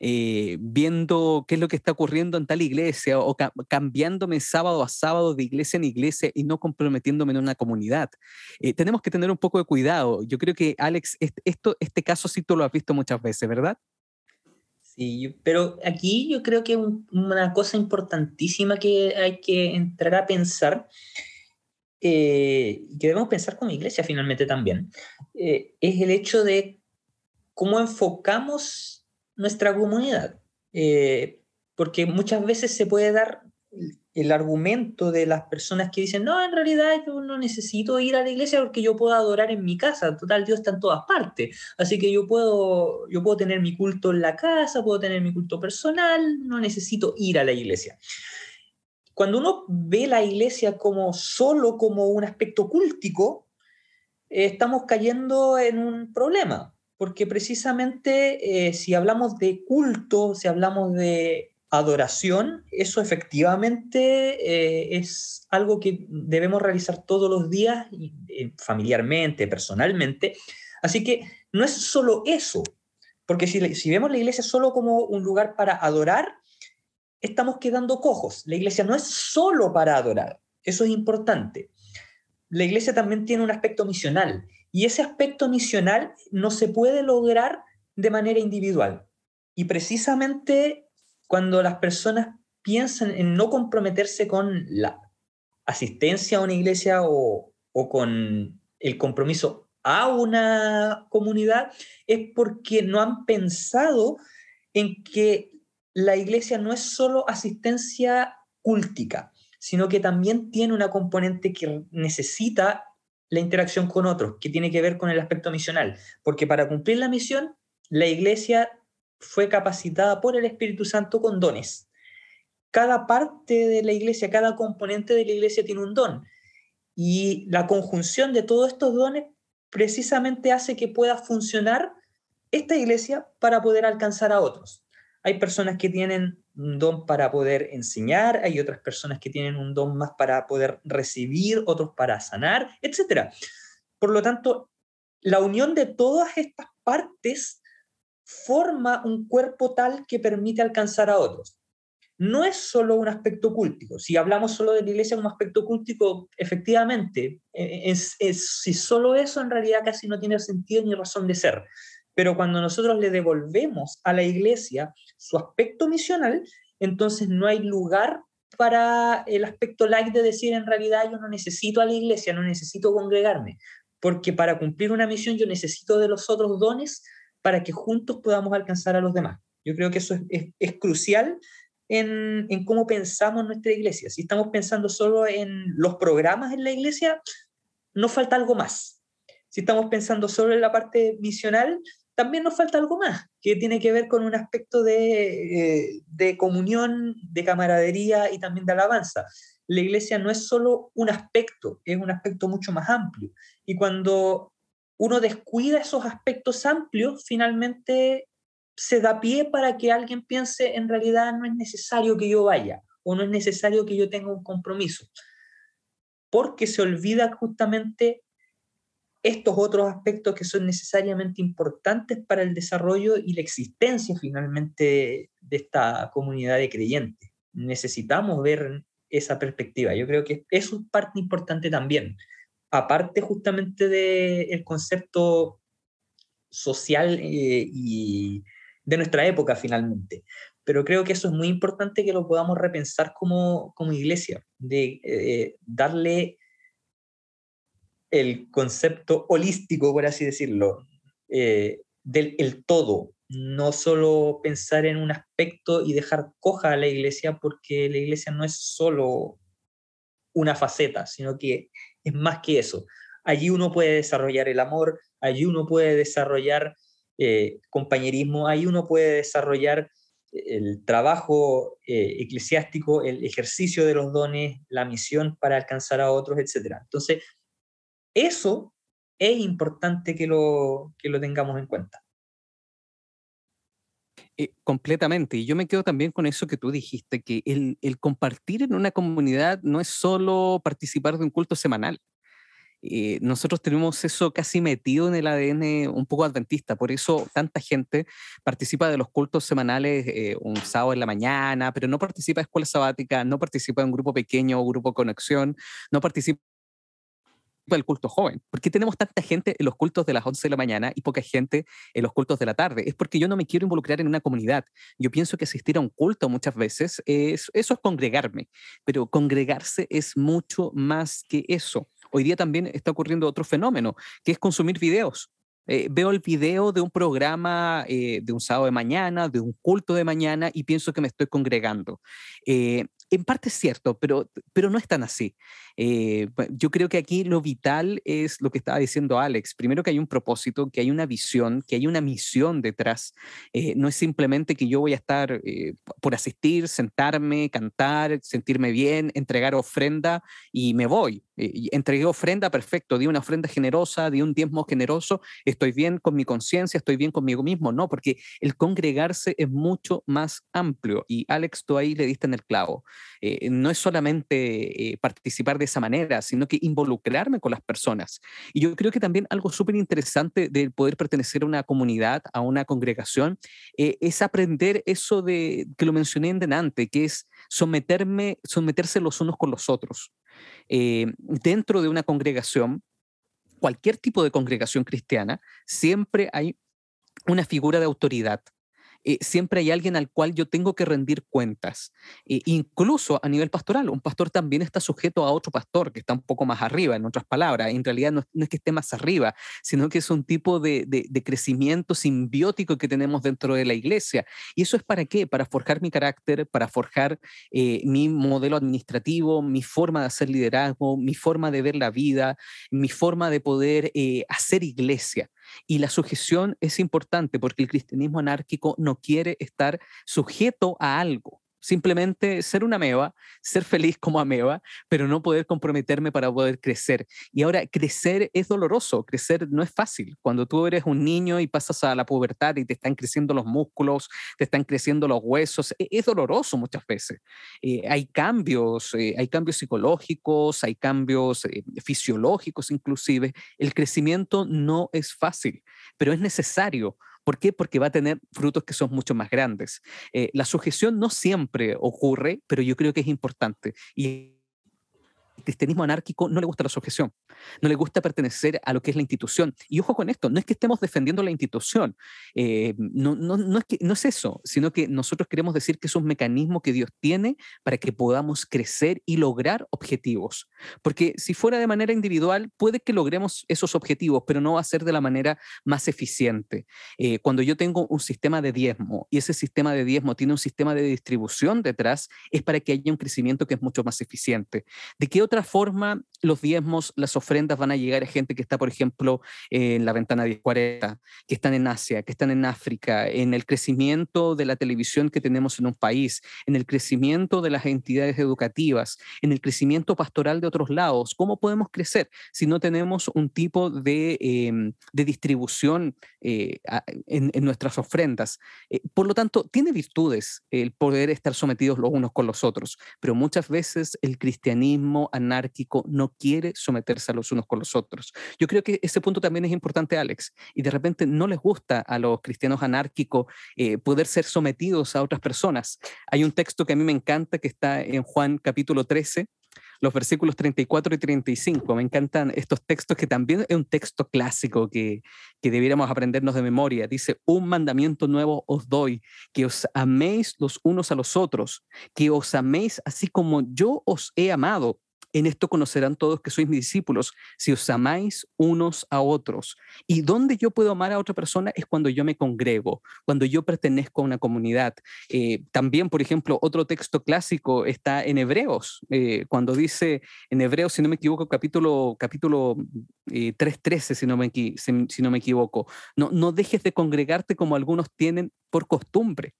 Eh, viendo qué es lo que está ocurriendo en tal iglesia o cambiándome sábado a sábado de iglesia en iglesia y no comprometiéndome en una comunidad. Eh, tenemos que tener un poco de cuidado. Yo creo que, Alex, esto, este caso sí tú lo has visto muchas veces, ¿verdad? Sí, pero aquí yo creo que una cosa importantísima que hay que entrar a pensar, eh, que debemos pensar como iglesia finalmente también, es el hecho de cómo enfocamos nuestra comunidad. Eh, porque muchas veces se puede dar el argumento de las personas que dicen, no, en realidad yo no necesito ir a la iglesia porque yo puedo adorar en mi casa, total, Dios está en todas partes, así que yo puedo, yo puedo tener mi culto en la casa, puedo tener mi culto personal, no necesito ir a la iglesia. Cuando uno ve la iglesia como solo como un aspecto cultico, estamos cayendo en un problema, porque precisamente eh, si hablamos de culto, si hablamos de adoración, eso efectivamente eh, es algo que debemos realizar todos los días, eh, familiarmente, personalmente. Así que no es solo eso, porque si, si vemos la iglesia solo como un lugar para adorar, estamos quedando cojos. La iglesia no es solo para adorar, eso es importante. La iglesia también tiene un aspecto misional y ese aspecto misional no se puede lograr de manera individual. Y precisamente cuando las personas piensan en no comprometerse con la asistencia a una iglesia o, con el compromiso a una comunidad, es porque no han pensado en que la iglesia no es solo asistencia cúltica, sino que también tiene una componente que necesita la interacción con otros, que tiene que ver con el aspecto misional, porque para cumplir la misión, la iglesia fue capacitada por el Espíritu Santo con dones. Cada parte de la iglesia, cada componente de la iglesia tiene un don. Y la conjunción de todos estos dones precisamente hace que pueda funcionar esta iglesia para poder alcanzar a otros. Hay personas que tienen un don para poder enseñar, hay otras personas que tienen un don más para poder recibir, otros para sanar, etc. Por lo tanto, la unión de todas estas partes forma un cuerpo tal que permite alcanzar a otros. No es solo un aspecto cúltico. Si hablamos solo de la iglesia como aspecto cúltico, efectivamente, eh, es, si solo eso en realidad casi no tiene sentido ni razón de ser. Pero cuando nosotros le devolvemos a la iglesia su aspecto misional, entonces no hay lugar para el aspecto light de decir en realidad yo no necesito a la iglesia, no necesito congregarme, porque para cumplir una misión yo necesito de los otros dones para que juntos podamos alcanzar a los demás. Yo creo que eso es, crucial en, en, cómo pensamos nuestra iglesia. Si estamos pensando solo en los programas en la iglesia, nos falta algo más. Si estamos pensando solo en la parte misional, también nos falta algo más, que tiene que ver con un aspecto de, eh, de, comunión, de camaradería y también de alabanza. La iglesia no es solo un aspecto, es un aspecto mucho más amplio. Y cuando uno descuida esos aspectos amplios, finalmente se da pie para que alguien piense, en realidad no es necesario que yo vaya o no es necesario que yo tenga un compromiso, porque se olvida justamente estos otros aspectos que son necesariamente importantes para el desarrollo y la existencia finalmente de esta comunidad de creyentes. Necesitamos ver esa perspectiva. Yo creo que eso es parte importante también, aparte justamente del concepto social eh, y de nuestra época finalmente. Pero creo que eso es muy importante que lo podamos repensar como, como iglesia, de eh, darle el concepto holístico, por así decirlo, eh, del el todo, no solo pensar en un aspecto y dejar coja a la iglesia, porque la iglesia no es solo una faceta, sino que es más que eso. Allí uno puede desarrollar el amor, allí uno puede desarrollar eh, compañerismo, ahí uno puede desarrollar el trabajo eh, eclesiástico, el ejercicio de los dones, la misión para alcanzar a otros, etc. Entonces, eso es importante que lo, que lo tengamos en cuenta. Eh, completamente. Y yo me quedo también con eso que tú dijiste, que el, compartir en una comunidad no es solo participar de un culto semanal. Eh, nosotros tenemos eso casi metido en el ADN un poco adventista, por eso tanta gente participa de los cultos semanales eh, un sábado en la mañana, pero no participa de escuela sabática, no participa de un grupo pequeño o grupo conexión, no participa del culto joven. ¿Por qué tenemos tanta gente en los cultos de las 11 de la mañana y poca gente en los cultos de la tarde? Es porque yo no me quiero involucrar en una comunidad. Yo pienso que asistir a un culto muchas veces es, eso es congregarme, pero congregarse es mucho más que eso. Hoy día también está ocurriendo otro fenómeno, que es consumir videos. Eh, veo el video de un programa eh, de un sábado de mañana, de un culto de mañana y pienso que me estoy congregando. Eh, en parte es cierto, pero, pero no es tan así. Eh, yo creo que aquí lo vital es lo que estaba diciendo Alex. Primero que hay un propósito, que hay una visión, que hay una misión detrás. Eh, no es simplemente que yo voy a estar eh, por asistir, sentarme, cantar, sentirme bien, entregar ofrenda y me voy. entregué ofrenda, perfecto, di una ofrenda generosa, di un diezmo generoso, estoy bien con mi conciencia, estoy bien conmigo mismo. No, porque el congregarse es mucho más amplio y Alex, tú ahí le diste en el clavo. No es solamente participar de esa manera, sino que involucrarme con las personas. Y yo creo que también algo súper interesante del poder pertenecer a una comunidad, a una congregación, eh, es aprender eso de que lo mencioné en delante, que es someterme, someterse los unos con los otros. Eh, dentro de una congregación, cualquier tipo de congregación cristiana, siempre hay una figura de autoridad. Eh, siempre hay alguien al cual yo tengo que rendir cuentas. Eh, incluso a nivel pastoral, un pastor también está sujeto a otro pastor que está un poco más arriba, en otras palabras. En realidad no, es que esté más arriba, sino que es un tipo de, crecimiento simbiótico que tenemos dentro de la iglesia. ¿Y eso es para qué? Para forjar mi carácter, para forjar eh, mi modelo administrativo, mi forma de hacer liderazgo, mi forma de ver la vida, mi forma de poder hacer iglesia. Y la sujeción es importante porque el cristianismo anárquico no quiere estar sujeto a algo. Simplemente ser una ameba, ser feliz como ameba, pero no poder comprometerme para poder crecer. Y ahora, crecer es doloroso, crecer no es fácil. Cuando tú eres un niño y pasas a la pubertad y te están creciendo los músculos, te están creciendo los huesos, e-, es, doloroso muchas veces. Eh, hay cambios, eh, hay cambios psicológicos, hay cambios eh, fisiológicos inclusive. El crecimiento no es fácil, pero es necesario ¿Por qué? Porque va a tener frutos que son mucho más grandes. Eh, la sujeción no siempre ocurre, pero yo creo que es importante. Y cristianismo anárquico no le gusta la sujeción, no le gusta pertenecer a lo que es la institución. Y ojo con esto, no es que estemos defendiendo la institución, eh, no, no, no, es que, no es eso, sino que nosotros queremos decir que es un mecanismo que Dios tiene para que podamos crecer y lograr objetivos. Porque si fuera de manera individual, puede que logremos esos objetivos, pero no va a ser de la manera más eficiente. Eh, cuando yo tengo un sistema de diezmo y ese sistema de diezmo tiene un sistema de distribución detrás, es para que haya un crecimiento que es mucho más eficiente. ¿De qué otra forma los diezmos, las ofrendas van a llegar a gente que está, por ejemplo, en la ventana 1040, que están en Asia, que están en África, en el crecimiento de la televisión que tenemos en un país, en el crecimiento de las entidades educativas, en el crecimiento pastoral de otros lados? ¿Cómo podemos crecer si no tenemos un tipo de, em, distribución eh, en, nuestras ofrendas? Eh, por lo tanto, tiene virtudes el poder estar sometidos los unos con los otros, pero muchas veces el cristianismo anárquico no quiere someterse a los unos con los otros. Yo creo que ese punto también es importante, Alex, y de repente no les gusta a los cristianos anárquicos eh, poder ser sometidos a otras personas. Hay un texto que a mí me encanta que está en Juan capítulo 13, los versículos 34 y 35. Me encantan estos textos que también es un texto clásico que, que debiéramos aprendernos de memoria. Dice, un mandamiento nuevo os doy, que os améis los unos a los otros, que os améis así como yo os he amado. En esto conocerán todos que sois mis discípulos, si os amáis unos a otros. Y donde yo puedo amar a otra persona es cuando yo me congrego, cuando yo pertenezco a una comunidad. Eh, también, por ejemplo, otro texto clásico está en Hebreos, eh, cuando dice en Hebreos, si no me equivoco, capítulo, capítulo 3.13, eh, si, no me, si no me equivoco, no, no dejes de congregarte como algunos tienen por costumbre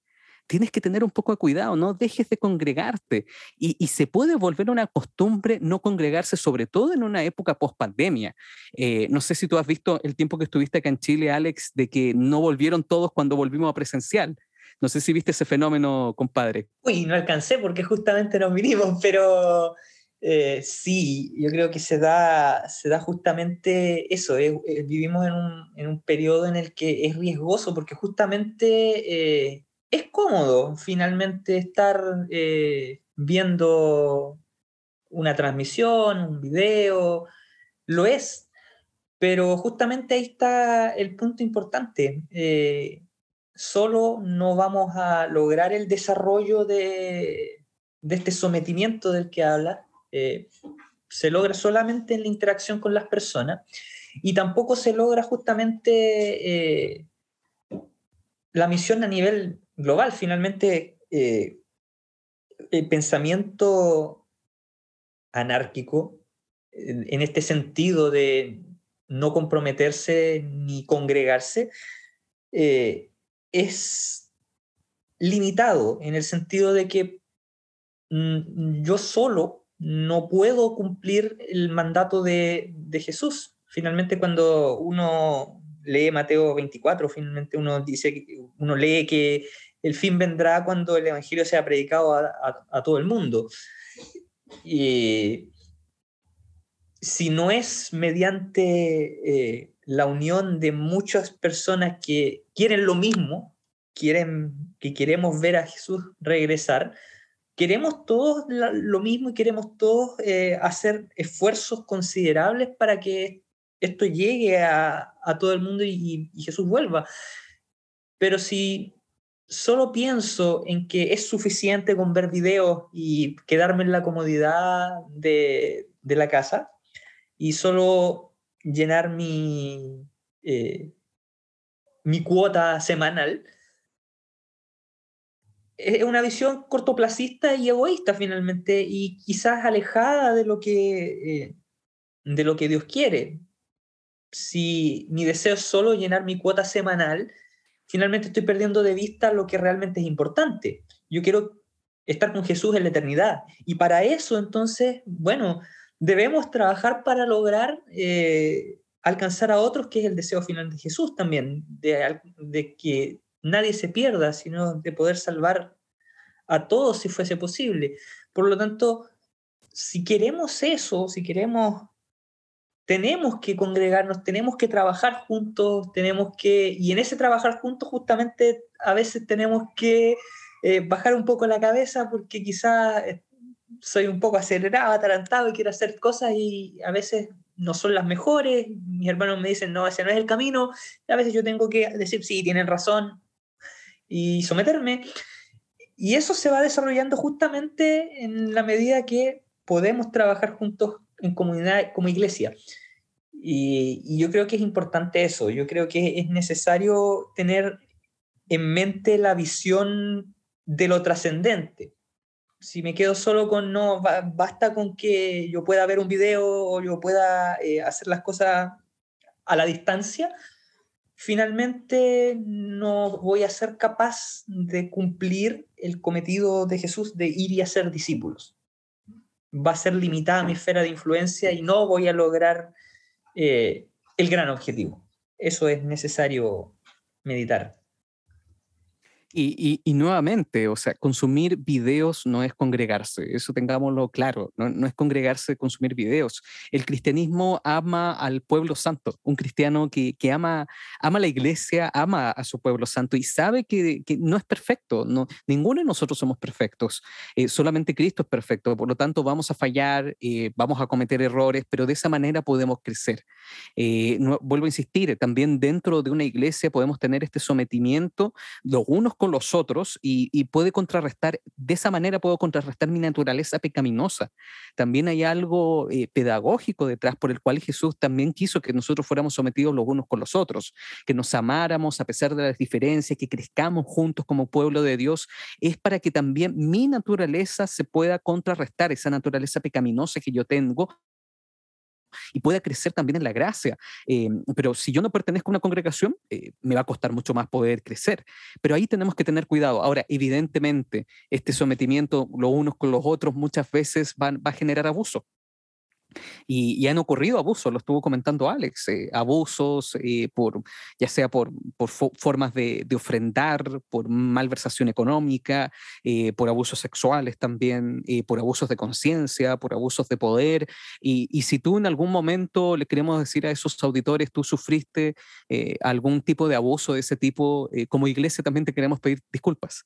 tienes que tener un poco de cuidado, no dejes de congregarte. Y, se puede volver una costumbre no congregarse, sobre todo en una época post pandemia. Eh, no sé si tú has visto el tiempo que estuviste acá en Chile, Alex, de que no volvieron todos cuando volvimos a presencial. No sé si viste ese fenómeno, compadre. Uy, no alcancé porque justamente nos vinimos, pero eh, sí, yo creo que se da, se da justamente eso. Eh, vivimos en un, en un, periodo en el que es riesgoso porque justamente es cómodo finalmente estar eh, viendo una transmisión, un video, lo es, pero justamente ahí está el punto importante. Eh, solo no vamos a lograr el desarrollo de, este sometimiento del que habla. Eh, se logra solamente en la interacción con las personas y tampoco se logra justamente la misión a nivel global. Finalmente, eh, el pensamiento anárquico, en, este sentido de no comprometerse ni congregarse, eh, es limitado en el sentido de que mm, yo solo no puedo cumplir el mandato de, de Jesús. Finalmente, cuando uno lee Mateo 24, finalmente uno dice, uno lee que el fin vendrá cuando el Evangelio sea predicado a, todo el mundo. Y si no es mediante eh, la unión de muchas personas que quieren lo mismo, quieren, que queremos ver a Jesús regresar, queremos todos lo mismo y queremos todos eh, hacer esfuerzos considerables para que esto llegue a, todo el mundo y, Jesús vuelva. Pero si solo pienso en que es suficiente con ver videos y quedarme en la comodidad de, la casa y solo llenar mi, eh, cuota semanal, es una visión cortoplacista y egoísta finalmente y quizás alejada de lo que, eh, de lo que Dios quiere si mi deseo es solo llenar mi cuota semanal, finalmente estoy perdiendo de vista lo que realmente es importante. Yo quiero estar con Jesús en la eternidad. Y para eso, entonces, bueno, debemos trabajar para lograr eh, alcanzar a otros, que es el deseo final de Jesús también, de, de que nadie se pierda, sino de poder salvar a todos si fuese posible. Por lo tanto, si queremos eso, si queremos, tenemos que congregarnos, tenemos que trabajar juntos, tenemos que, y en ese trabajar juntos justamente a veces tenemos que eh, bajar un poco la cabeza porque quizás eh, soy un poco acelerado, atarantado y quiero hacer cosas y a veces no son las mejores. Mis hermanos me dicen, no, ese no es el camino. a veces yo tengo que decir, sí, tienen razón y someterme. Y eso se va desarrollando justamente en la medida que podemos trabajar juntos en comunidad como iglesia. Y, yo creo que es importante eso. Yo creo que es necesario tener en mente la visión de lo trascendente. Si me quedo solo con no, basta con que yo pueda ver un video o yo pueda eh, hacer las cosas a la distancia, finalmente no voy a ser capaz de cumplir el cometido de Jesús de ir y hacer discípulos. Va a ser limitada mi esfera de influencia y no voy a lograr eh, el gran objetivo. Eso es necesario meditar. Y, y, nuevamente, o sea, consumir videos no es congregarse, eso tengámoslo claro, no, no, es congregarse, consumir videos. El cristianismo ama al pueblo santo, un cristiano que, que ama, ama la iglesia, ama a su pueblo santo y sabe que, que no es perfecto, no, ninguno de nosotros somos perfectos, eh, solamente Cristo es perfecto, por lo tanto vamos a fallar, eh, vamos a cometer errores, pero de esa manera podemos crecer. Eh, no, vuelvo a insistir, también dentro de una iglesia podemos tener este sometimiento, los unos con los otros y, puede contrarrestar, de esa manera puedo contrarrestar mi naturaleza pecaminosa. También hay algo eh, pedagógico detrás por el cual Jesús también quiso que nosotros fuéramos sometidos los unos con los otros, que nos amáramos a pesar de las diferencias, que crezcamos juntos como pueblo de Dios, es para que también mi naturaleza se pueda contrarrestar, esa naturaleza pecaminosa que yo tengo y pueda crecer también en la gracia. Eh, pero si yo no pertenezco a una congregación, eh, me va a costar mucho más poder crecer. Pero ahí tenemos que tener cuidado. Ahora, evidentemente, este sometimiento los unos con los otros muchas veces va a generar abuso. Y, han ocurrido abusos, lo estuvo comentando Alex, eh, abusos eh, por, ya sea por, por formas de, de, ofrendar, por malversación económica, eh, por abusos sexuales también, por abusos de conciencia, por abusos de poder. Y, y, si tú en algún momento le queremos decir a esos auditores, tú sufriste algún tipo de abuso de ese tipo, como iglesia también te queremos pedir disculpas.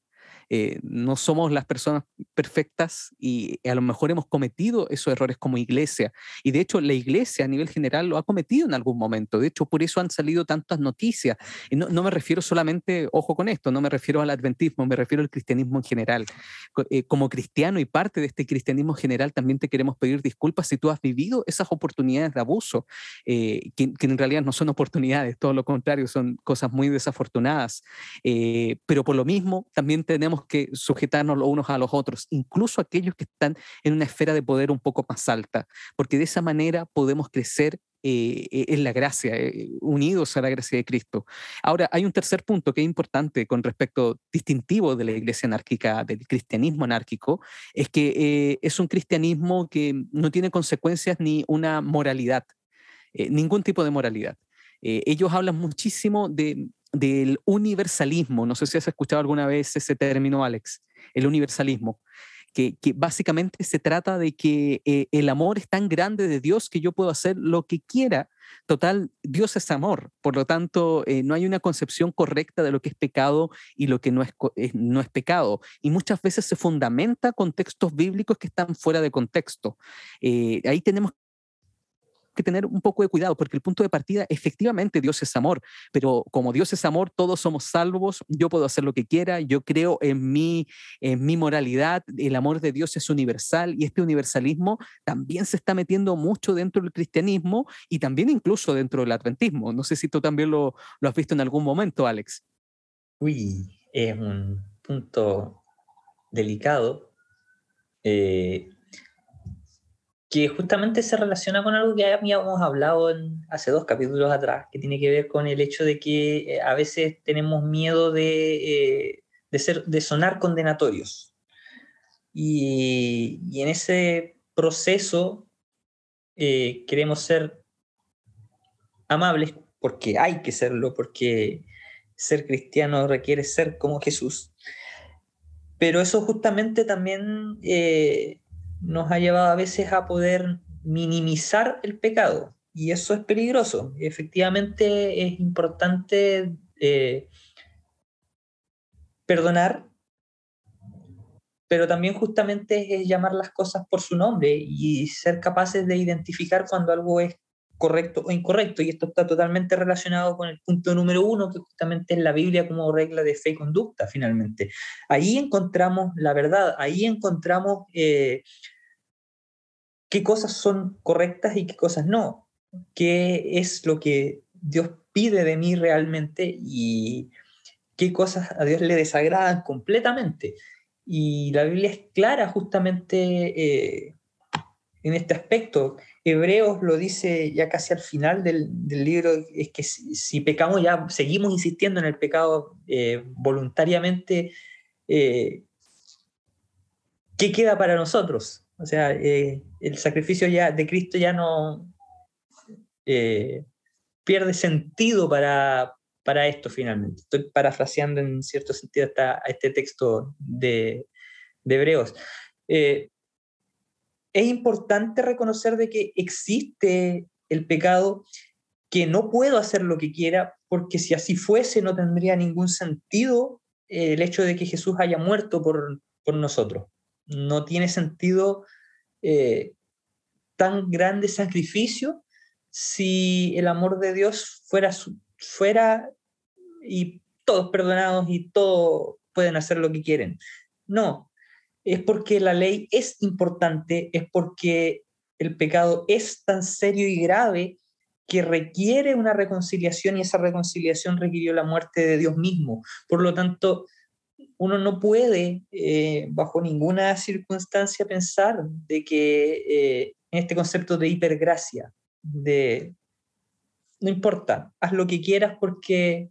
Eh, no somos las personas perfectas y a lo mejor hemos cometido esos errores como iglesia. Y de hecho la iglesia a nivel general lo ha cometido en algún momento. De hecho, por eso han salido tantas noticias. Y no, me refiero solamente, ojo con esto, no me refiero al adventismo, me refiero al cristianismo en general. Eh, como cristiano y parte de este cristianismo general, también te queremos pedir disculpas si tú has vivido esas oportunidades de abuso, eh, que, en realidad no son oportunidades, todo lo contrario, son cosas muy desafortunadas. pero por lo mismo, también tenemos que sujetarnos los unos a los otros, incluso aquellos que están en una esfera de poder un poco más alta, porque de esa manera podemos crecer eh, eh, en la gracia, eh, unidos a la gracia de Cristo. Ahora, hay un tercer punto que es importante con respecto distintivo de la iglesia anárquica, del cristianismo anárquico, es que es un cristianismo que no tiene consecuencias ni una moralidad, ningún tipo de moralidad. ellos hablan muchísimo de del universalismo. No sé si has escuchado alguna vez ese término, Alex, el universalismo. Que, básicamente se trata de que eh, el amor es tan grande de Dios que yo puedo hacer lo que quiera. Total, Dios es amor, por lo tanto, eh, no hay una concepción correcta de lo que es pecado y lo que no es, no es pecado. Y muchas veces se fundamenta con textos bíblicos que están fuera de contexto. Eh, ahí tenemos que tener un poco de cuidado, porque el punto de partida, efectivamente, Dios es amor, pero como Dios es amor, todos somos salvos, yo puedo hacer lo que quiera, yo creo en mi, en mi moralidad, el amor de Dios es universal y este universalismo también se está metiendo mucho dentro del cristianismo y también incluso dentro del adventismo. No sé si tú también lo, lo has visto en algún momento, Alex. Uy, es un punto delicado. Eh, que justamente se relaciona con algo que habíamos hablado hace dos capítulos atrás, que tiene que ver con el hecho de que eh, a veces tenemos miedo de, eh, de, ser, de sonar condenatorios. y, en ese proceso eh, queremos ser amables porque hay que serlo, porque ser cristiano requiere ser como Jesús. Pero eso justamente también nos ha llevado a veces a poder minimizar el pecado y eso es peligroso. Efectivamente es importante eh, perdonar, pero también justamente es llamar las cosas por su nombre y ser capaces de identificar cuando algo es correcto o incorrecto. Y esto está totalmente relacionado con el punto número uno, que justamente es la Biblia como regla de fe y conducta, finalmente. Ahí encontramos la verdad, ahí encontramos eh, qué cosas son correctas y qué cosas no, qué es lo que Dios pide de mí realmente y qué cosas a Dios le desagradan completamente. Y la Biblia es clara justamente eh, en este aspecto. Hebreos lo dice ya casi al final del, libro, es que si, pecamos ya seguimos insistiendo en el pecado eh, voluntariamente, eh, ¿qué queda para nosotros? O sea, eh, el sacrificio ya de Cristo ya no pierde sentido para, para esto finalmente. Estoy parafraseando en cierto sentido a este texto de Hebreos es importante reconocer de que existe el pecado, que no puedo hacer lo que quiera, porque si así fuese no tendría ningún sentido eh, el hecho de que Jesús haya muerto por, nosotros. No tiene sentido eh, tan grande sacrificio si el amor de Dios fuera, fuera y todos perdonados y todos pueden hacer lo que quieren. No, es porque la ley es importante, es porque el pecado es tan serio y grave que requiere una reconciliación y esa reconciliación requirió la muerte de Dios mismo. Por lo tanto, uno no puede, eh, bajo ninguna circunstancia, pensar de que eh, en este concepto de hipergracia, de no importa, haz lo que quieras porque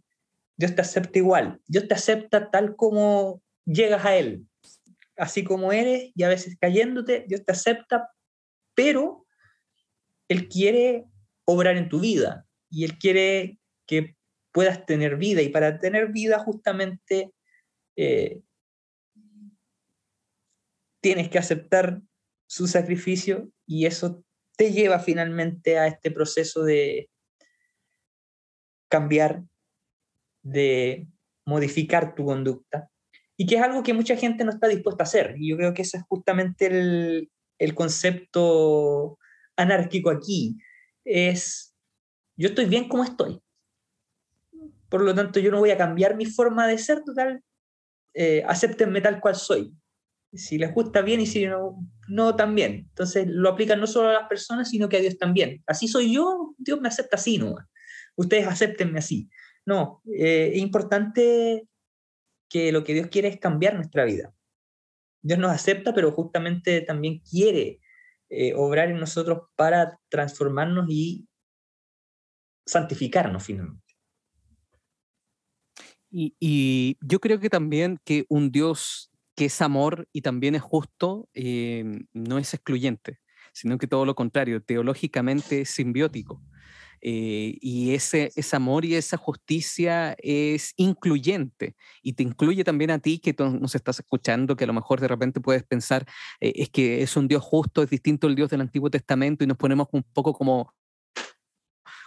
Dios te acepta igual. Dios te acepta tal como llegas a Él así como eres y a veces cayéndote, Dios te acepta, pero Él quiere obrar en tu vida y Él quiere que puedas tener vida y para tener vida justamente eh, tienes que aceptar su sacrificio y eso te lleva finalmente a este proceso de cambiar, de modificar tu conducta y que es algo que mucha gente no está dispuesta a hacer. Y yo creo que ese es justamente el, el concepto anárquico aquí. Es, yo estoy bien como estoy. Por lo tanto, yo no voy a cambiar mi forma de ser total. Eh, acéptenme tal cual soy. Si les gusta bien y si no, no también. Entonces lo aplican no solo a las personas, sino que a Dios también. Así soy yo, Dios me acepta así, ¿no? Ustedes acéptenme así. No, eh, es importante que lo que Dios quiere es cambiar nuestra vida. Dios nos acepta, pero justamente también quiere eh, obrar en nosotros para transformarnos y santificarnos finalmente. Y, yo creo que también que un Dios que es amor y también es justo eh, no es excluyente, sino que todo lo contrario, teológicamente es simbiótico. Eh, y ese, ese amor y esa justicia es incluyente y te incluye también a ti que tú nos estás escuchando, que a lo mejor de repente puedes pensar, eh, es que es un Dios justo, es distinto al Dios del Antiguo Testamento y nos ponemos un poco como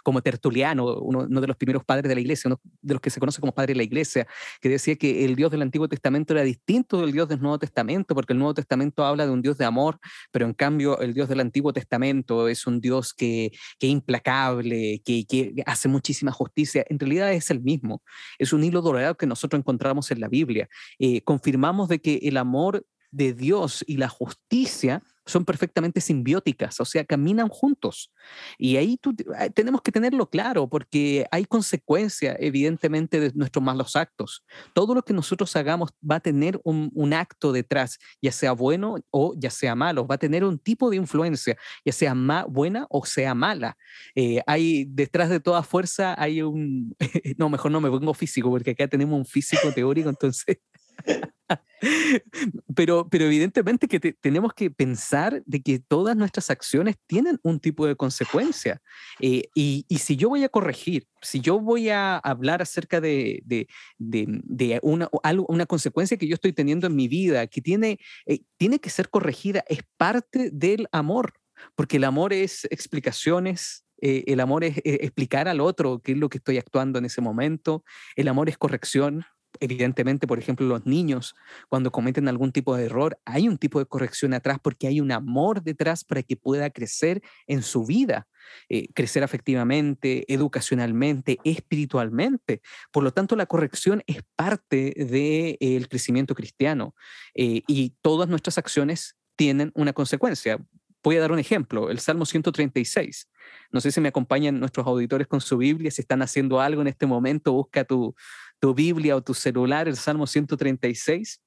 como Tertuliano, uno, de los primeros padres de la iglesia, uno de los que se conoce como padre de la iglesia, que decía que el Dios del Antiguo Testamento era distinto del Dios del Nuevo Testamento, porque el Nuevo Testamento habla de un Dios de amor, pero en cambio el Dios del Antiguo Testamento es un Dios que, que es implacable, que, que hace muchísima justicia. En realidad es el mismo, es un hilo dorado que nosotros encontramos en la Biblia. Eh, confirmamos de que el amor de Dios y la justicia son perfectamente simbióticas, o sea, caminan juntos. Y ahí ah, tenemos que tenerlo claro, porque hay consecuencia, evidentemente, de nuestros malos actos. Todo lo que nosotros hagamos va a tener un, acto detrás, ya sea bueno o ya sea malo, va a tener un tipo de influencia, ya sea buena o sea mala. Eh, hay detrás de toda fuerza, hay un, *laughs* no, mejor no me pongo físico, porque acá tenemos un físico teórico, entonces *laughs* *laughs* pero, pero evidentemente que tenemos que pensar de que todas nuestras acciones tienen un tipo de consecuencia. Eh, y, y, si yo voy a corregir, si yo voy a hablar acerca de, de, de, una, una consecuencia que yo estoy teniendo en mi vida, que tiene, eh, tiene que ser corregida, es parte del amor, porque el amor es explicaciones, eh, el amor es explicar al otro qué es lo que estoy actuando en ese momento, el amor es corrección, evidentemente, por ejemplo, los niños, cuando cometen algún tipo de error, hay un tipo de corrección atrás porque hay un amor detrás para que pueda crecer en su vida, eh, crecer afectivamente, educacionalmente, espiritualmente. Por lo tanto, la corrección es parte del crecimiento cristiano eh, y todas nuestras acciones tienen una consecuencia. Voy a dar un ejemplo, el Salmo 136. No sé si me acompañan nuestros auditores con su Biblia, si están haciendo algo en este momento, busca tu, tu Biblia o tu celular, el Salmo 136,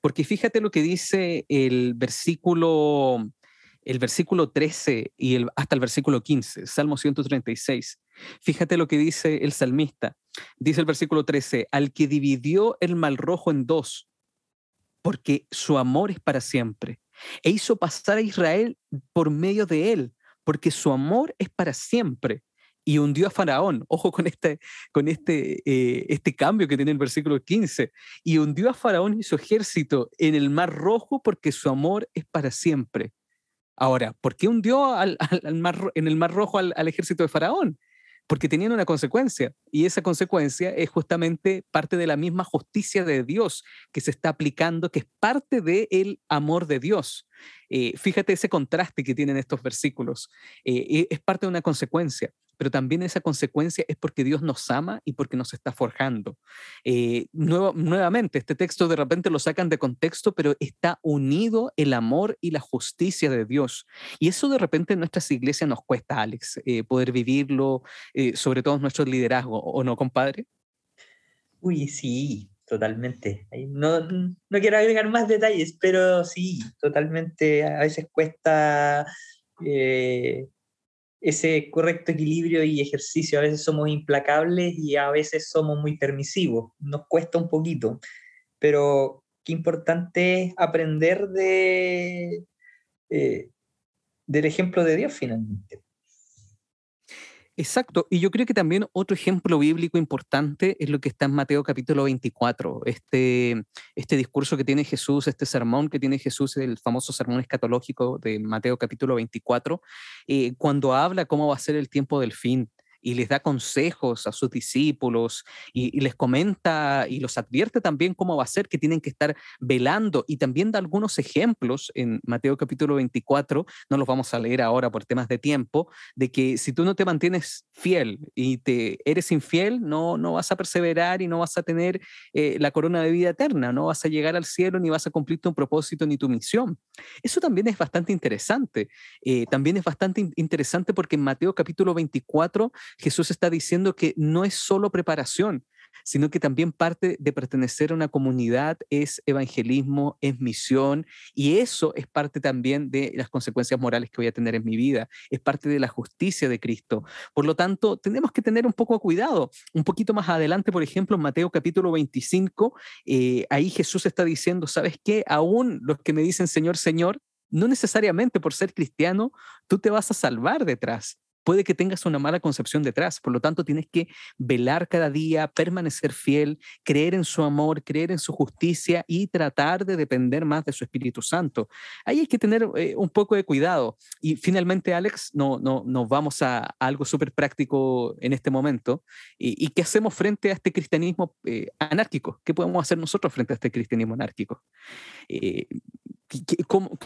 porque fíjate lo que dice el versículo, el versículo 13 y el, hasta el versículo 15, Salmo 136. Fíjate lo que dice el salmista. Dice el versículo 13, al que dividió el mal rojo en dos, porque su amor es para siempre, e hizo pasar a Israel por medio de él, porque su amor es para siempre y hundió a Faraón. Ojo con este, con este, eh, este cambio que tiene el versículo 15. Y hundió a Faraón y su ejército en el mar rojo porque su amor es para siempre. Ahora, ¿por qué hundió al, mar, en el mar rojo al, ejército de Faraón? porque tenían una consecuencia y esa consecuencia es justamente parte de la misma justicia de Dios que se está aplicando, que es parte del amor de Dios. Eh, fíjate ese contraste que tienen estos versículos. Eh, es parte de una consecuencia pero también esa consecuencia es porque Dios nos ama y porque nos está forjando. Eh, nuevamente, este texto de repente lo sacan de contexto, pero está unido el amor y la justicia de Dios. Y eso de repente en nuestras iglesias nos cuesta, Alex, eh, poder vivirlo, eh, sobre todo nuestro liderazgo, ¿o no, compadre? Uy, sí, totalmente. No, no quiero agregar más detalles, pero sí, totalmente. A veces cuesta ese correcto equilibrio y ejercicio. A veces somos implacables y a veces somos muy permisivos. Nos cuesta un poquito, pero qué importante es aprender de, eh, del ejemplo de Dios finalmente. Exacto, y yo creo que también otro ejemplo bíblico importante es lo que está en Mateo capítulo 24, este, este discurso que tiene Jesús, este sermón que tiene Jesús, el famoso sermón escatológico de Mateo capítulo 24, eh, cuando habla cómo va a ser el tiempo del fin y les da consejos a sus discípulos y, les comenta y los advierte también cómo va a ser, que tienen que estar velando y también da algunos ejemplos en Mateo capítulo 24, no los vamos a leer ahora por temas de tiempo, de que si tú no te mantienes fiel y te eres infiel, no, no vas a perseverar y no vas a tener eh, la corona de vida eterna, no vas a llegar al cielo ni vas a cumplir tu propósito ni tu misión. Eso también es bastante interesante. Eh, también es bastante interesante porque en Mateo capítulo 24 Jesús está diciendo que no es solo preparación, sino que también parte de pertenecer a una comunidad es evangelismo, es misión, y eso es parte también de las consecuencias morales que voy a tener en mi vida, es parte de la justicia de Cristo. Por lo tanto, tenemos que tener un poco cuidado. Un poquito más adelante, por ejemplo, en Mateo capítulo 25, eh, ahí Jesús está diciendo, ¿sabes qué? Aún los que me dicen Señor, Señor, no necesariamente por ser cristiano, tú te vas a salvar detrás puede que tengas una mala concepción detrás. Por lo tanto, tienes que velar cada día, permanecer fiel, creer en su amor, creer en su justicia y tratar de depender más de su Espíritu Santo. Ahí hay que tener eh, un poco de cuidado. Y finalmente, Alex, no, no, nos vamos a, algo súper práctico en este momento. Y, qué hacemos frente a este cristianismo eh, anárquico? ¿Qué podemos hacer nosotros frente a este cristianismo anárquico? Eh, ¿Cómo,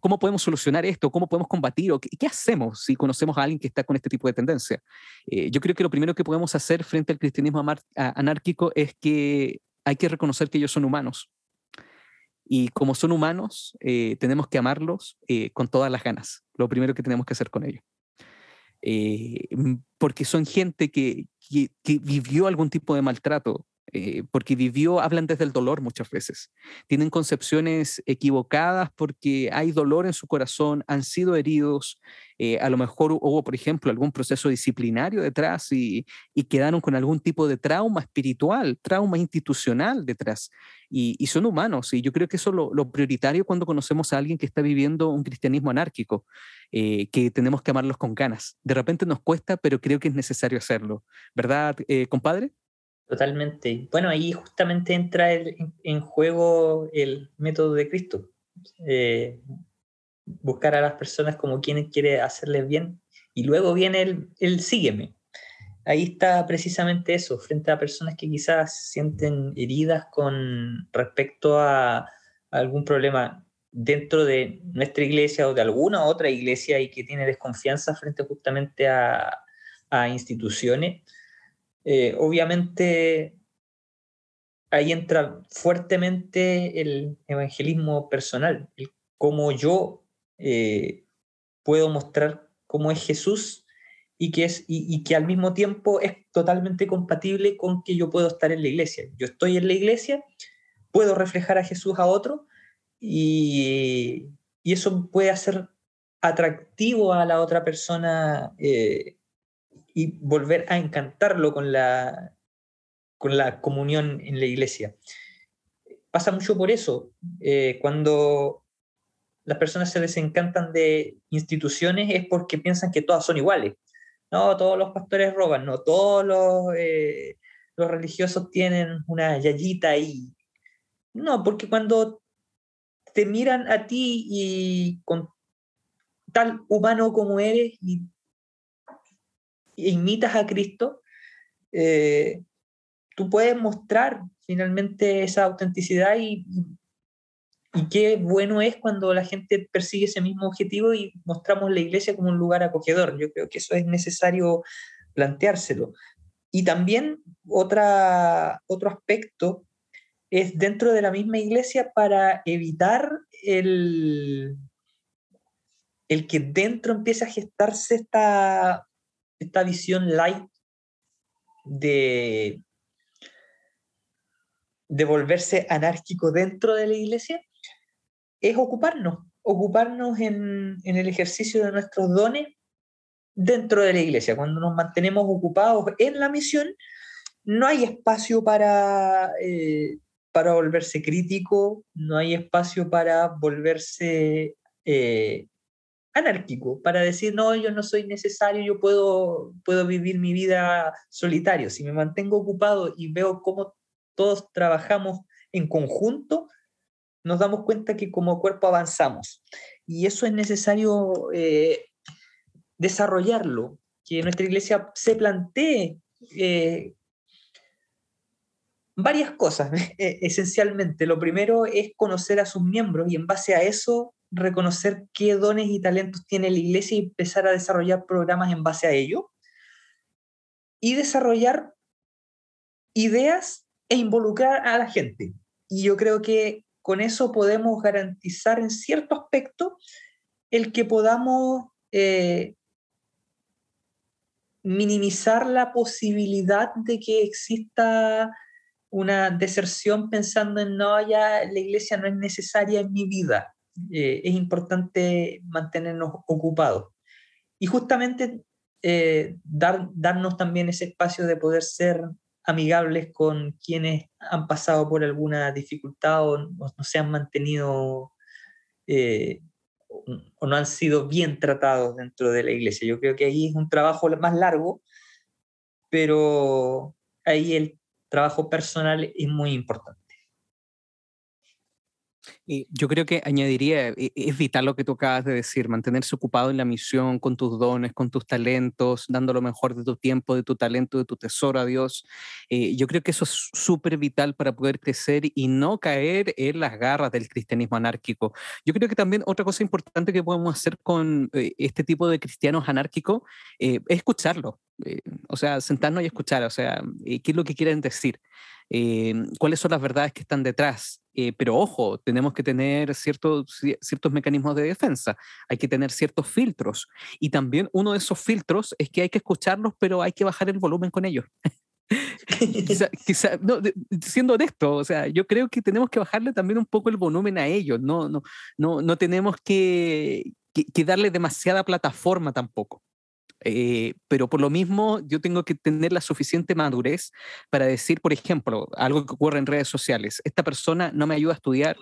¿Cómo podemos solucionar esto? ¿Cómo podemos combatir? ¿O qué, hacemos si conocemos a alguien que está con este tipo de tendencia? Eh, yo creo que lo primero que podemos hacer frente al cristianismo anárquico es que hay que reconocer que ellos son humanos. Y como son humanos, eh, tenemos que amarlos eh, con todas las ganas. Lo primero que tenemos que hacer con ellos. porque son gente que, que, vivió algún tipo de maltrato, eh, porque vivió, hablan desde el dolor muchas veces. Tienen concepciones equivocadas porque hay dolor en su corazón, han sido heridos, eh, a lo mejor hubo, por ejemplo, algún proceso disciplinario detrás y, quedaron con algún tipo de trauma espiritual, trauma institucional detrás. Y, son humanos. Y yo creo que eso es lo, prioritario cuando conocemos a alguien que está viviendo un cristianismo anárquico, eh, que tenemos que amarlos con ganas. De repente nos cuesta, pero creo que es necesario hacerlo. ¿Verdad, compadre? Totalmente. Bueno, ahí justamente entra en juego el método de Cristo. Eh, buscar a las personas como quienes quiere hacerles bien y luego viene el, el sígueme. Ahí está precisamente eso, frente a personas que quizás sienten heridas con respecto a, algún problema dentro de nuestra iglesia o de alguna otra iglesia y que tiene desconfianza frente justamente a, a instituciones eh, obviamente ahí entra fuertemente el evangelismo personal, el cómo yo eh, puedo mostrar cómo es Jesús y que, es, y, que al mismo tiempo es totalmente compatible con que yo puedo estar en la iglesia. Yo estoy en la iglesia, puedo reflejar a Jesús a otro y, eso puede hacer atractivo a la otra persona eh, y volver a encantarlo con la, con la comunión en la iglesia. Pasa mucho por eso. Eh, cuando las personas se desencantan de instituciones es porque piensan que todas son iguales. No, todos los pastores roban, no, todos los, eh, los religiosos tienen una yayita ahí. No, porque cuando te miran a ti y con tal humano como eres y imitas a Cristo, eh, tú puedes mostrar finalmente esa autenticidad y, qué bueno es cuando la gente persigue ese mismo objetivo y mostramos la iglesia como un lugar acogedor. Yo creo que eso es necesario planteárselo. Y también otro aspecto es dentro de la misma iglesia para evitar el, el que dentro empiece a gestarse esta esta visión light de, volverse anárquico dentro de la iglesia es ocuparnos, ocuparnos en, el ejercicio de nuestros dones dentro de la iglesia. Cuando nos mantenemos ocupados en la misión, no hay espacio para, eh, para volverse crítico, no hay espacio para volverse eh, anárquico, para decir, no, yo no soy necesario, yo puedo, puedo vivir mi vida solitario. Si me mantengo ocupado y veo cómo todos trabajamos en conjunto, nos damos cuenta que como cuerpo avanzamos. Y eso es necesario eh, desarrollarlo, que nuestra iglesia se plantee eh, varias cosas, *laughs* e-, esencialmente. Lo primero es conocer a sus miembros y en base a eso reconocer qué dones y talentos tiene la iglesia y empezar a desarrollar programas en base a ello. Y desarrollar ideas e involucrar a la gente. Y yo creo que con eso podemos garantizar en cierto aspecto el que podamos eh, minimizar la posibilidad de que exista una deserción pensando en no, ya la iglesia no es necesaria en mi vida. Eh, es importante mantenernos ocupados. Y justamente eh, dar, darnos también ese espacio de poder ser amigables con quienes han pasado por alguna dificultad o no, se han mantenido eh, o no han sido bien tratados dentro de la iglesia. Yo creo que ahí es un trabajo más largo, pero ahí el trabajo personal es muy importante yo creo que añadiría, e, es vital lo que tú acabas de decir, mantenerse ocupado en la misión, con tus dones, con tus talentos, dando lo mejor de tu tiempo, de tu talento, de tu tesoro a Dios. Eh, yo creo que eso es súper vital para poder crecer y no caer en las garras del cristianismo anárquico. Yo creo que también otra cosa importante que podemos hacer con eh, este tipo de cristianos anárquicos eh, es escucharlo. o sea, sentarnos y escuchar, o sea, qué es lo que quieren decir. cuáles son las verdades que están detrás, eh, pero ojo, tenemos que tener ciertos, ciertos mecanismos de defensa, hay que tener ciertos filtros. Y también uno de esos filtros es que hay que escucharlos, pero hay que bajar el volumen con ellos. *laughs* quizá, no, siendo honesto, o sea, yo creo que tenemos que bajarle también un poco el volumen a ellos, no, no, no, no tenemos que, que darle demasiada plataforma tampoco. Eh, pero por lo mismo yo tengo que tener la suficiente madurez para decir, por ejemplo, algo que ocurre en redes sociales, esta persona no me ayuda a estudiar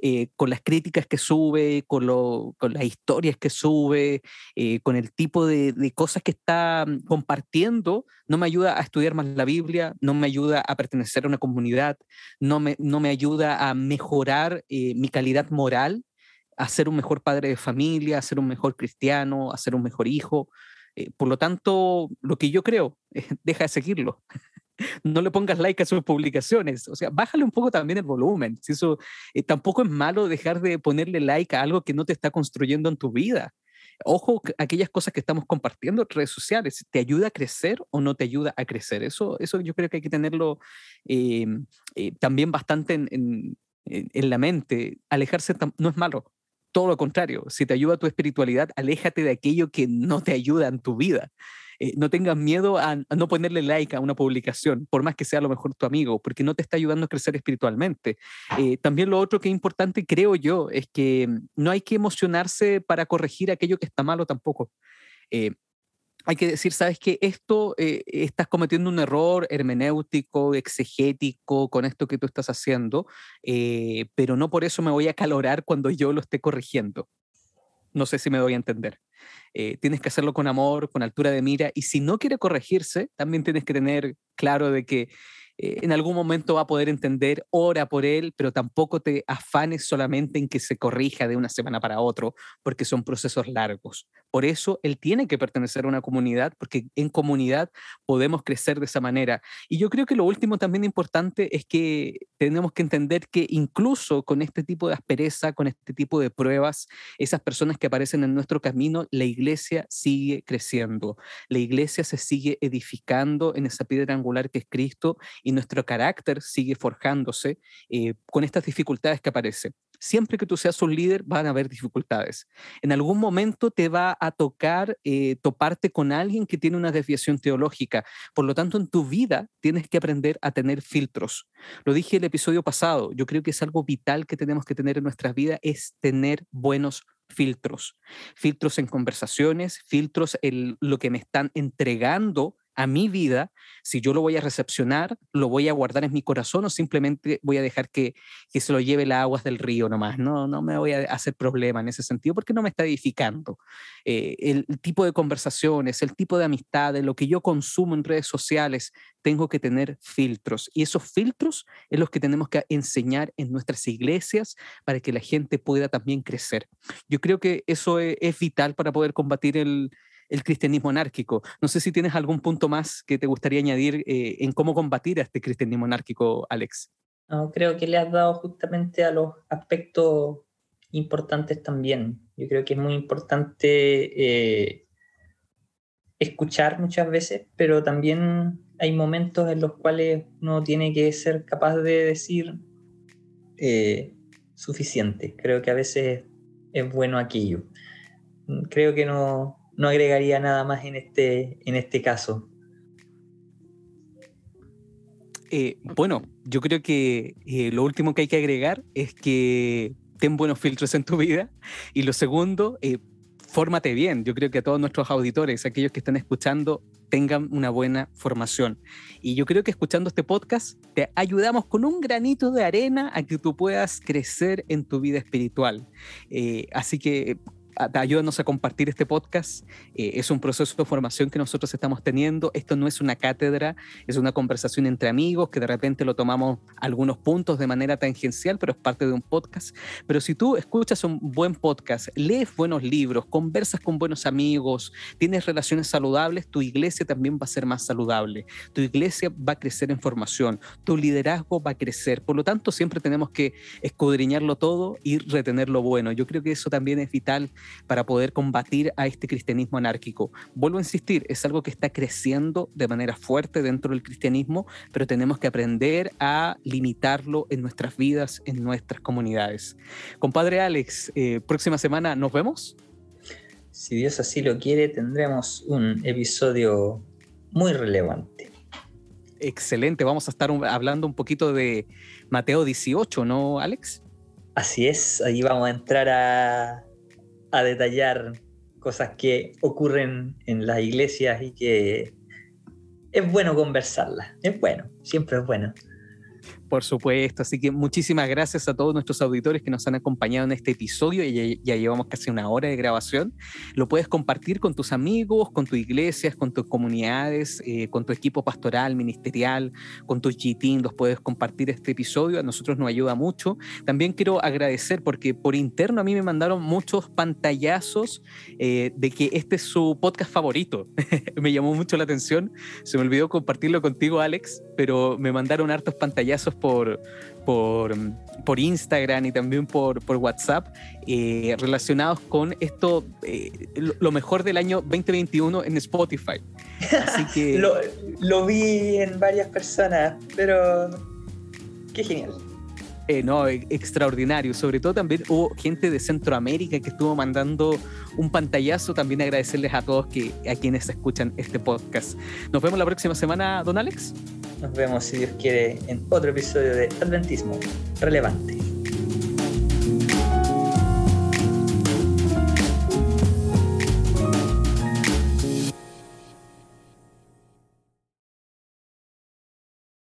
eh, con las críticas que sube, con, lo, con las historias que sube, eh, con el tipo de, de, cosas que está mm, compartiendo, no me ayuda a estudiar más la Biblia, no me ayuda a pertenecer a una comunidad, no me, no me ayuda a mejorar mi calidad moral a ser un mejor padre de familia, a ser un mejor cristiano, a ser un mejor hijo. Eh, por lo tanto, lo que yo creo, *laughs* deja de seguirlo. no le pongas like a sus publicaciones. O sea, bájale un poco también el volumen. Si eso eh, tampoco es malo dejar de ponerle like a algo que no te está construyendo en tu vida. Ojo, aquellas cosas que estamos compartiendo en redes sociales, ¿te ayuda a crecer o no te ayuda a crecer? Eso, eso yo creo que hay que tenerlo eh, también bastante en, la mente. Alejarse no es malo todo lo contrario, si te ayuda tu espiritualidad, aléjate de aquello que no te ayuda en tu vida. Eh, no tengas miedo a, no ponerle like a una publicación, por más que sea lo mejor tu amigo, porque no te está ayudando a crecer espiritualmente. Eh, también lo otro que es importante, creo yo, es que no hay que emocionarse para corregir aquello que está malo tampoco. Eh, hay que decir, sabes que esto eh, estás cometiendo un error hermenéutico, exegético con esto que tú estás haciendo, eh, pero no por eso me voy a calorar cuando yo lo esté corrigiendo. No sé si me doy a entender. Eh, tienes que hacerlo con amor, con altura de mira, y si no quiere corregirse, también tienes que tener claro de que eh, en algún momento va a poder entender, ora por él, pero tampoco te afanes solamente en que se corrija de una semana para otro, porque son procesos largos. Por eso él tiene que pertenecer a una comunidad, porque en comunidad podemos crecer de esa manera. Y yo creo que lo último también importante es que tenemos que entender que incluso con este tipo de aspereza, con este tipo de pruebas, esas personas que aparecen en nuestro camino, la iglesia sigue creciendo, la iglesia se sigue edificando en esa piedra angular que es Cristo y nuestro carácter sigue forjándose eh, con estas dificultades que aparecen. Siempre que tú seas un líder van a haber dificultades. En algún momento te va a tocar eh, toparte con alguien que tiene una desviación teológica. Por lo tanto, en tu vida tienes que aprender a tener filtros. Lo dije el episodio pasado, yo creo que es algo vital que tenemos que tener en nuestras vidas, es tener buenos filtros. Filtros en conversaciones, filtros en lo que me están entregando a mi vida, si yo lo voy a recepcionar, lo voy a guardar en mi corazón o simplemente voy a dejar que, que se lo lleve las aguas del río nomás. No, no me voy a hacer problema en ese sentido porque no me está edificando. Eh, el, tipo de conversaciones, el tipo de amistades, lo que yo consumo en redes sociales, tengo que tener filtros. Y esos filtros es los que tenemos que enseñar en nuestras iglesias para que la gente pueda también crecer. Yo creo que eso es, es vital para poder combatir el, el cristianismo anárquico. No sé si tienes algún punto más que te gustaría añadir eh, en cómo combatir a este cristianismo anárquico, Alex. No, creo que le has dado justamente a los aspectos importantes también. Yo creo que es muy importante eh, escuchar muchas veces, pero también hay momentos en los cuales uno tiene que ser capaz de decir eh, suficiente. Creo que a veces es bueno aquello. Creo que no, no agregaría nada más en este, en este caso. Eh, bueno, yo creo que eh, lo último que hay que agregar es que ten buenos filtros en tu vida y lo segundo, eh, fórmate bien. Yo creo que a todos nuestros auditores, aquellos que están escuchando, tengan una buena formación. Y yo creo que escuchando este podcast te ayudamos con un granito de arena a que tú puedas crecer en tu vida espiritual. así que ayúdanos a compartir este podcast. Eh, es un proceso de formación que nosotros estamos teniendo. Esto no es una cátedra, es una conversación entre amigos que de repente lo tomamos algunos puntos de manera tangencial, pero es parte de un podcast. Pero si tú escuchas un buen podcast, lees buenos libros, conversas con buenos amigos, tienes relaciones saludables, tu iglesia también va a ser más saludable. Tu iglesia va a crecer en formación, tu liderazgo va a crecer. Por lo tanto, siempre tenemos que escudriñarlo todo y retener lo bueno. Yo creo que eso también es vital para poder combatir a este cristianismo anárquico. Vuelvo a insistir, es algo que está creciendo de manera fuerte dentro del cristianismo, pero tenemos que aprender a limitarlo en nuestras vidas, en nuestras comunidades. Compadre Alex, eh, próxima semana nos vemos. Si Dios así lo quiere, tendremos un episodio muy relevante. Excelente, vamos a estar hablando un poquito de Mateo 18, ¿no, Alex? Así es, ahí vamos a entrar a, a detallar cosas que ocurren en las iglesias y que es bueno conversarlas. Es bueno, siempre es bueno. Por supuesto, así que muchísimas gracias a todos nuestros auditores que nos han acompañado en este episodio. Ya, ya llevamos casi una hora de grabación. Lo puedes compartir con tus amigos, con tus iglesias, con tus comunidades, eh, con tu equipo pastoral, ministerial, con tus GTIN. Los puedes compartir este episodio. A nosotros nos ayuda mucho. También quiero agradecer porque por interno a mí me mandaron muchos pantallazos eh, de que este es su podcast favorito. *laughs* me llamó mucho la atención. Se me olvidó compartirlo contigo, Alex, pero me mandaron hartos pantallazos por, por, por Instagram y también por, por WhatsApp eh, relacionados con esto, eh, lo mejor del año 2021 en Spotify. Así que... *laughs* lo, lo vi en varias personas, pero qué genial. Eh, no, e, extraordinario. Sobre todo también hubo gente de Centroamérica que estuvo mandando un pantallazo. También agradecerles a todos que, a quienes escuchan este podcast. Nos vemos la próxima semana, don Alex. Nos vemos, si Dios quiere, en otro episodio de Adventismo Relevante.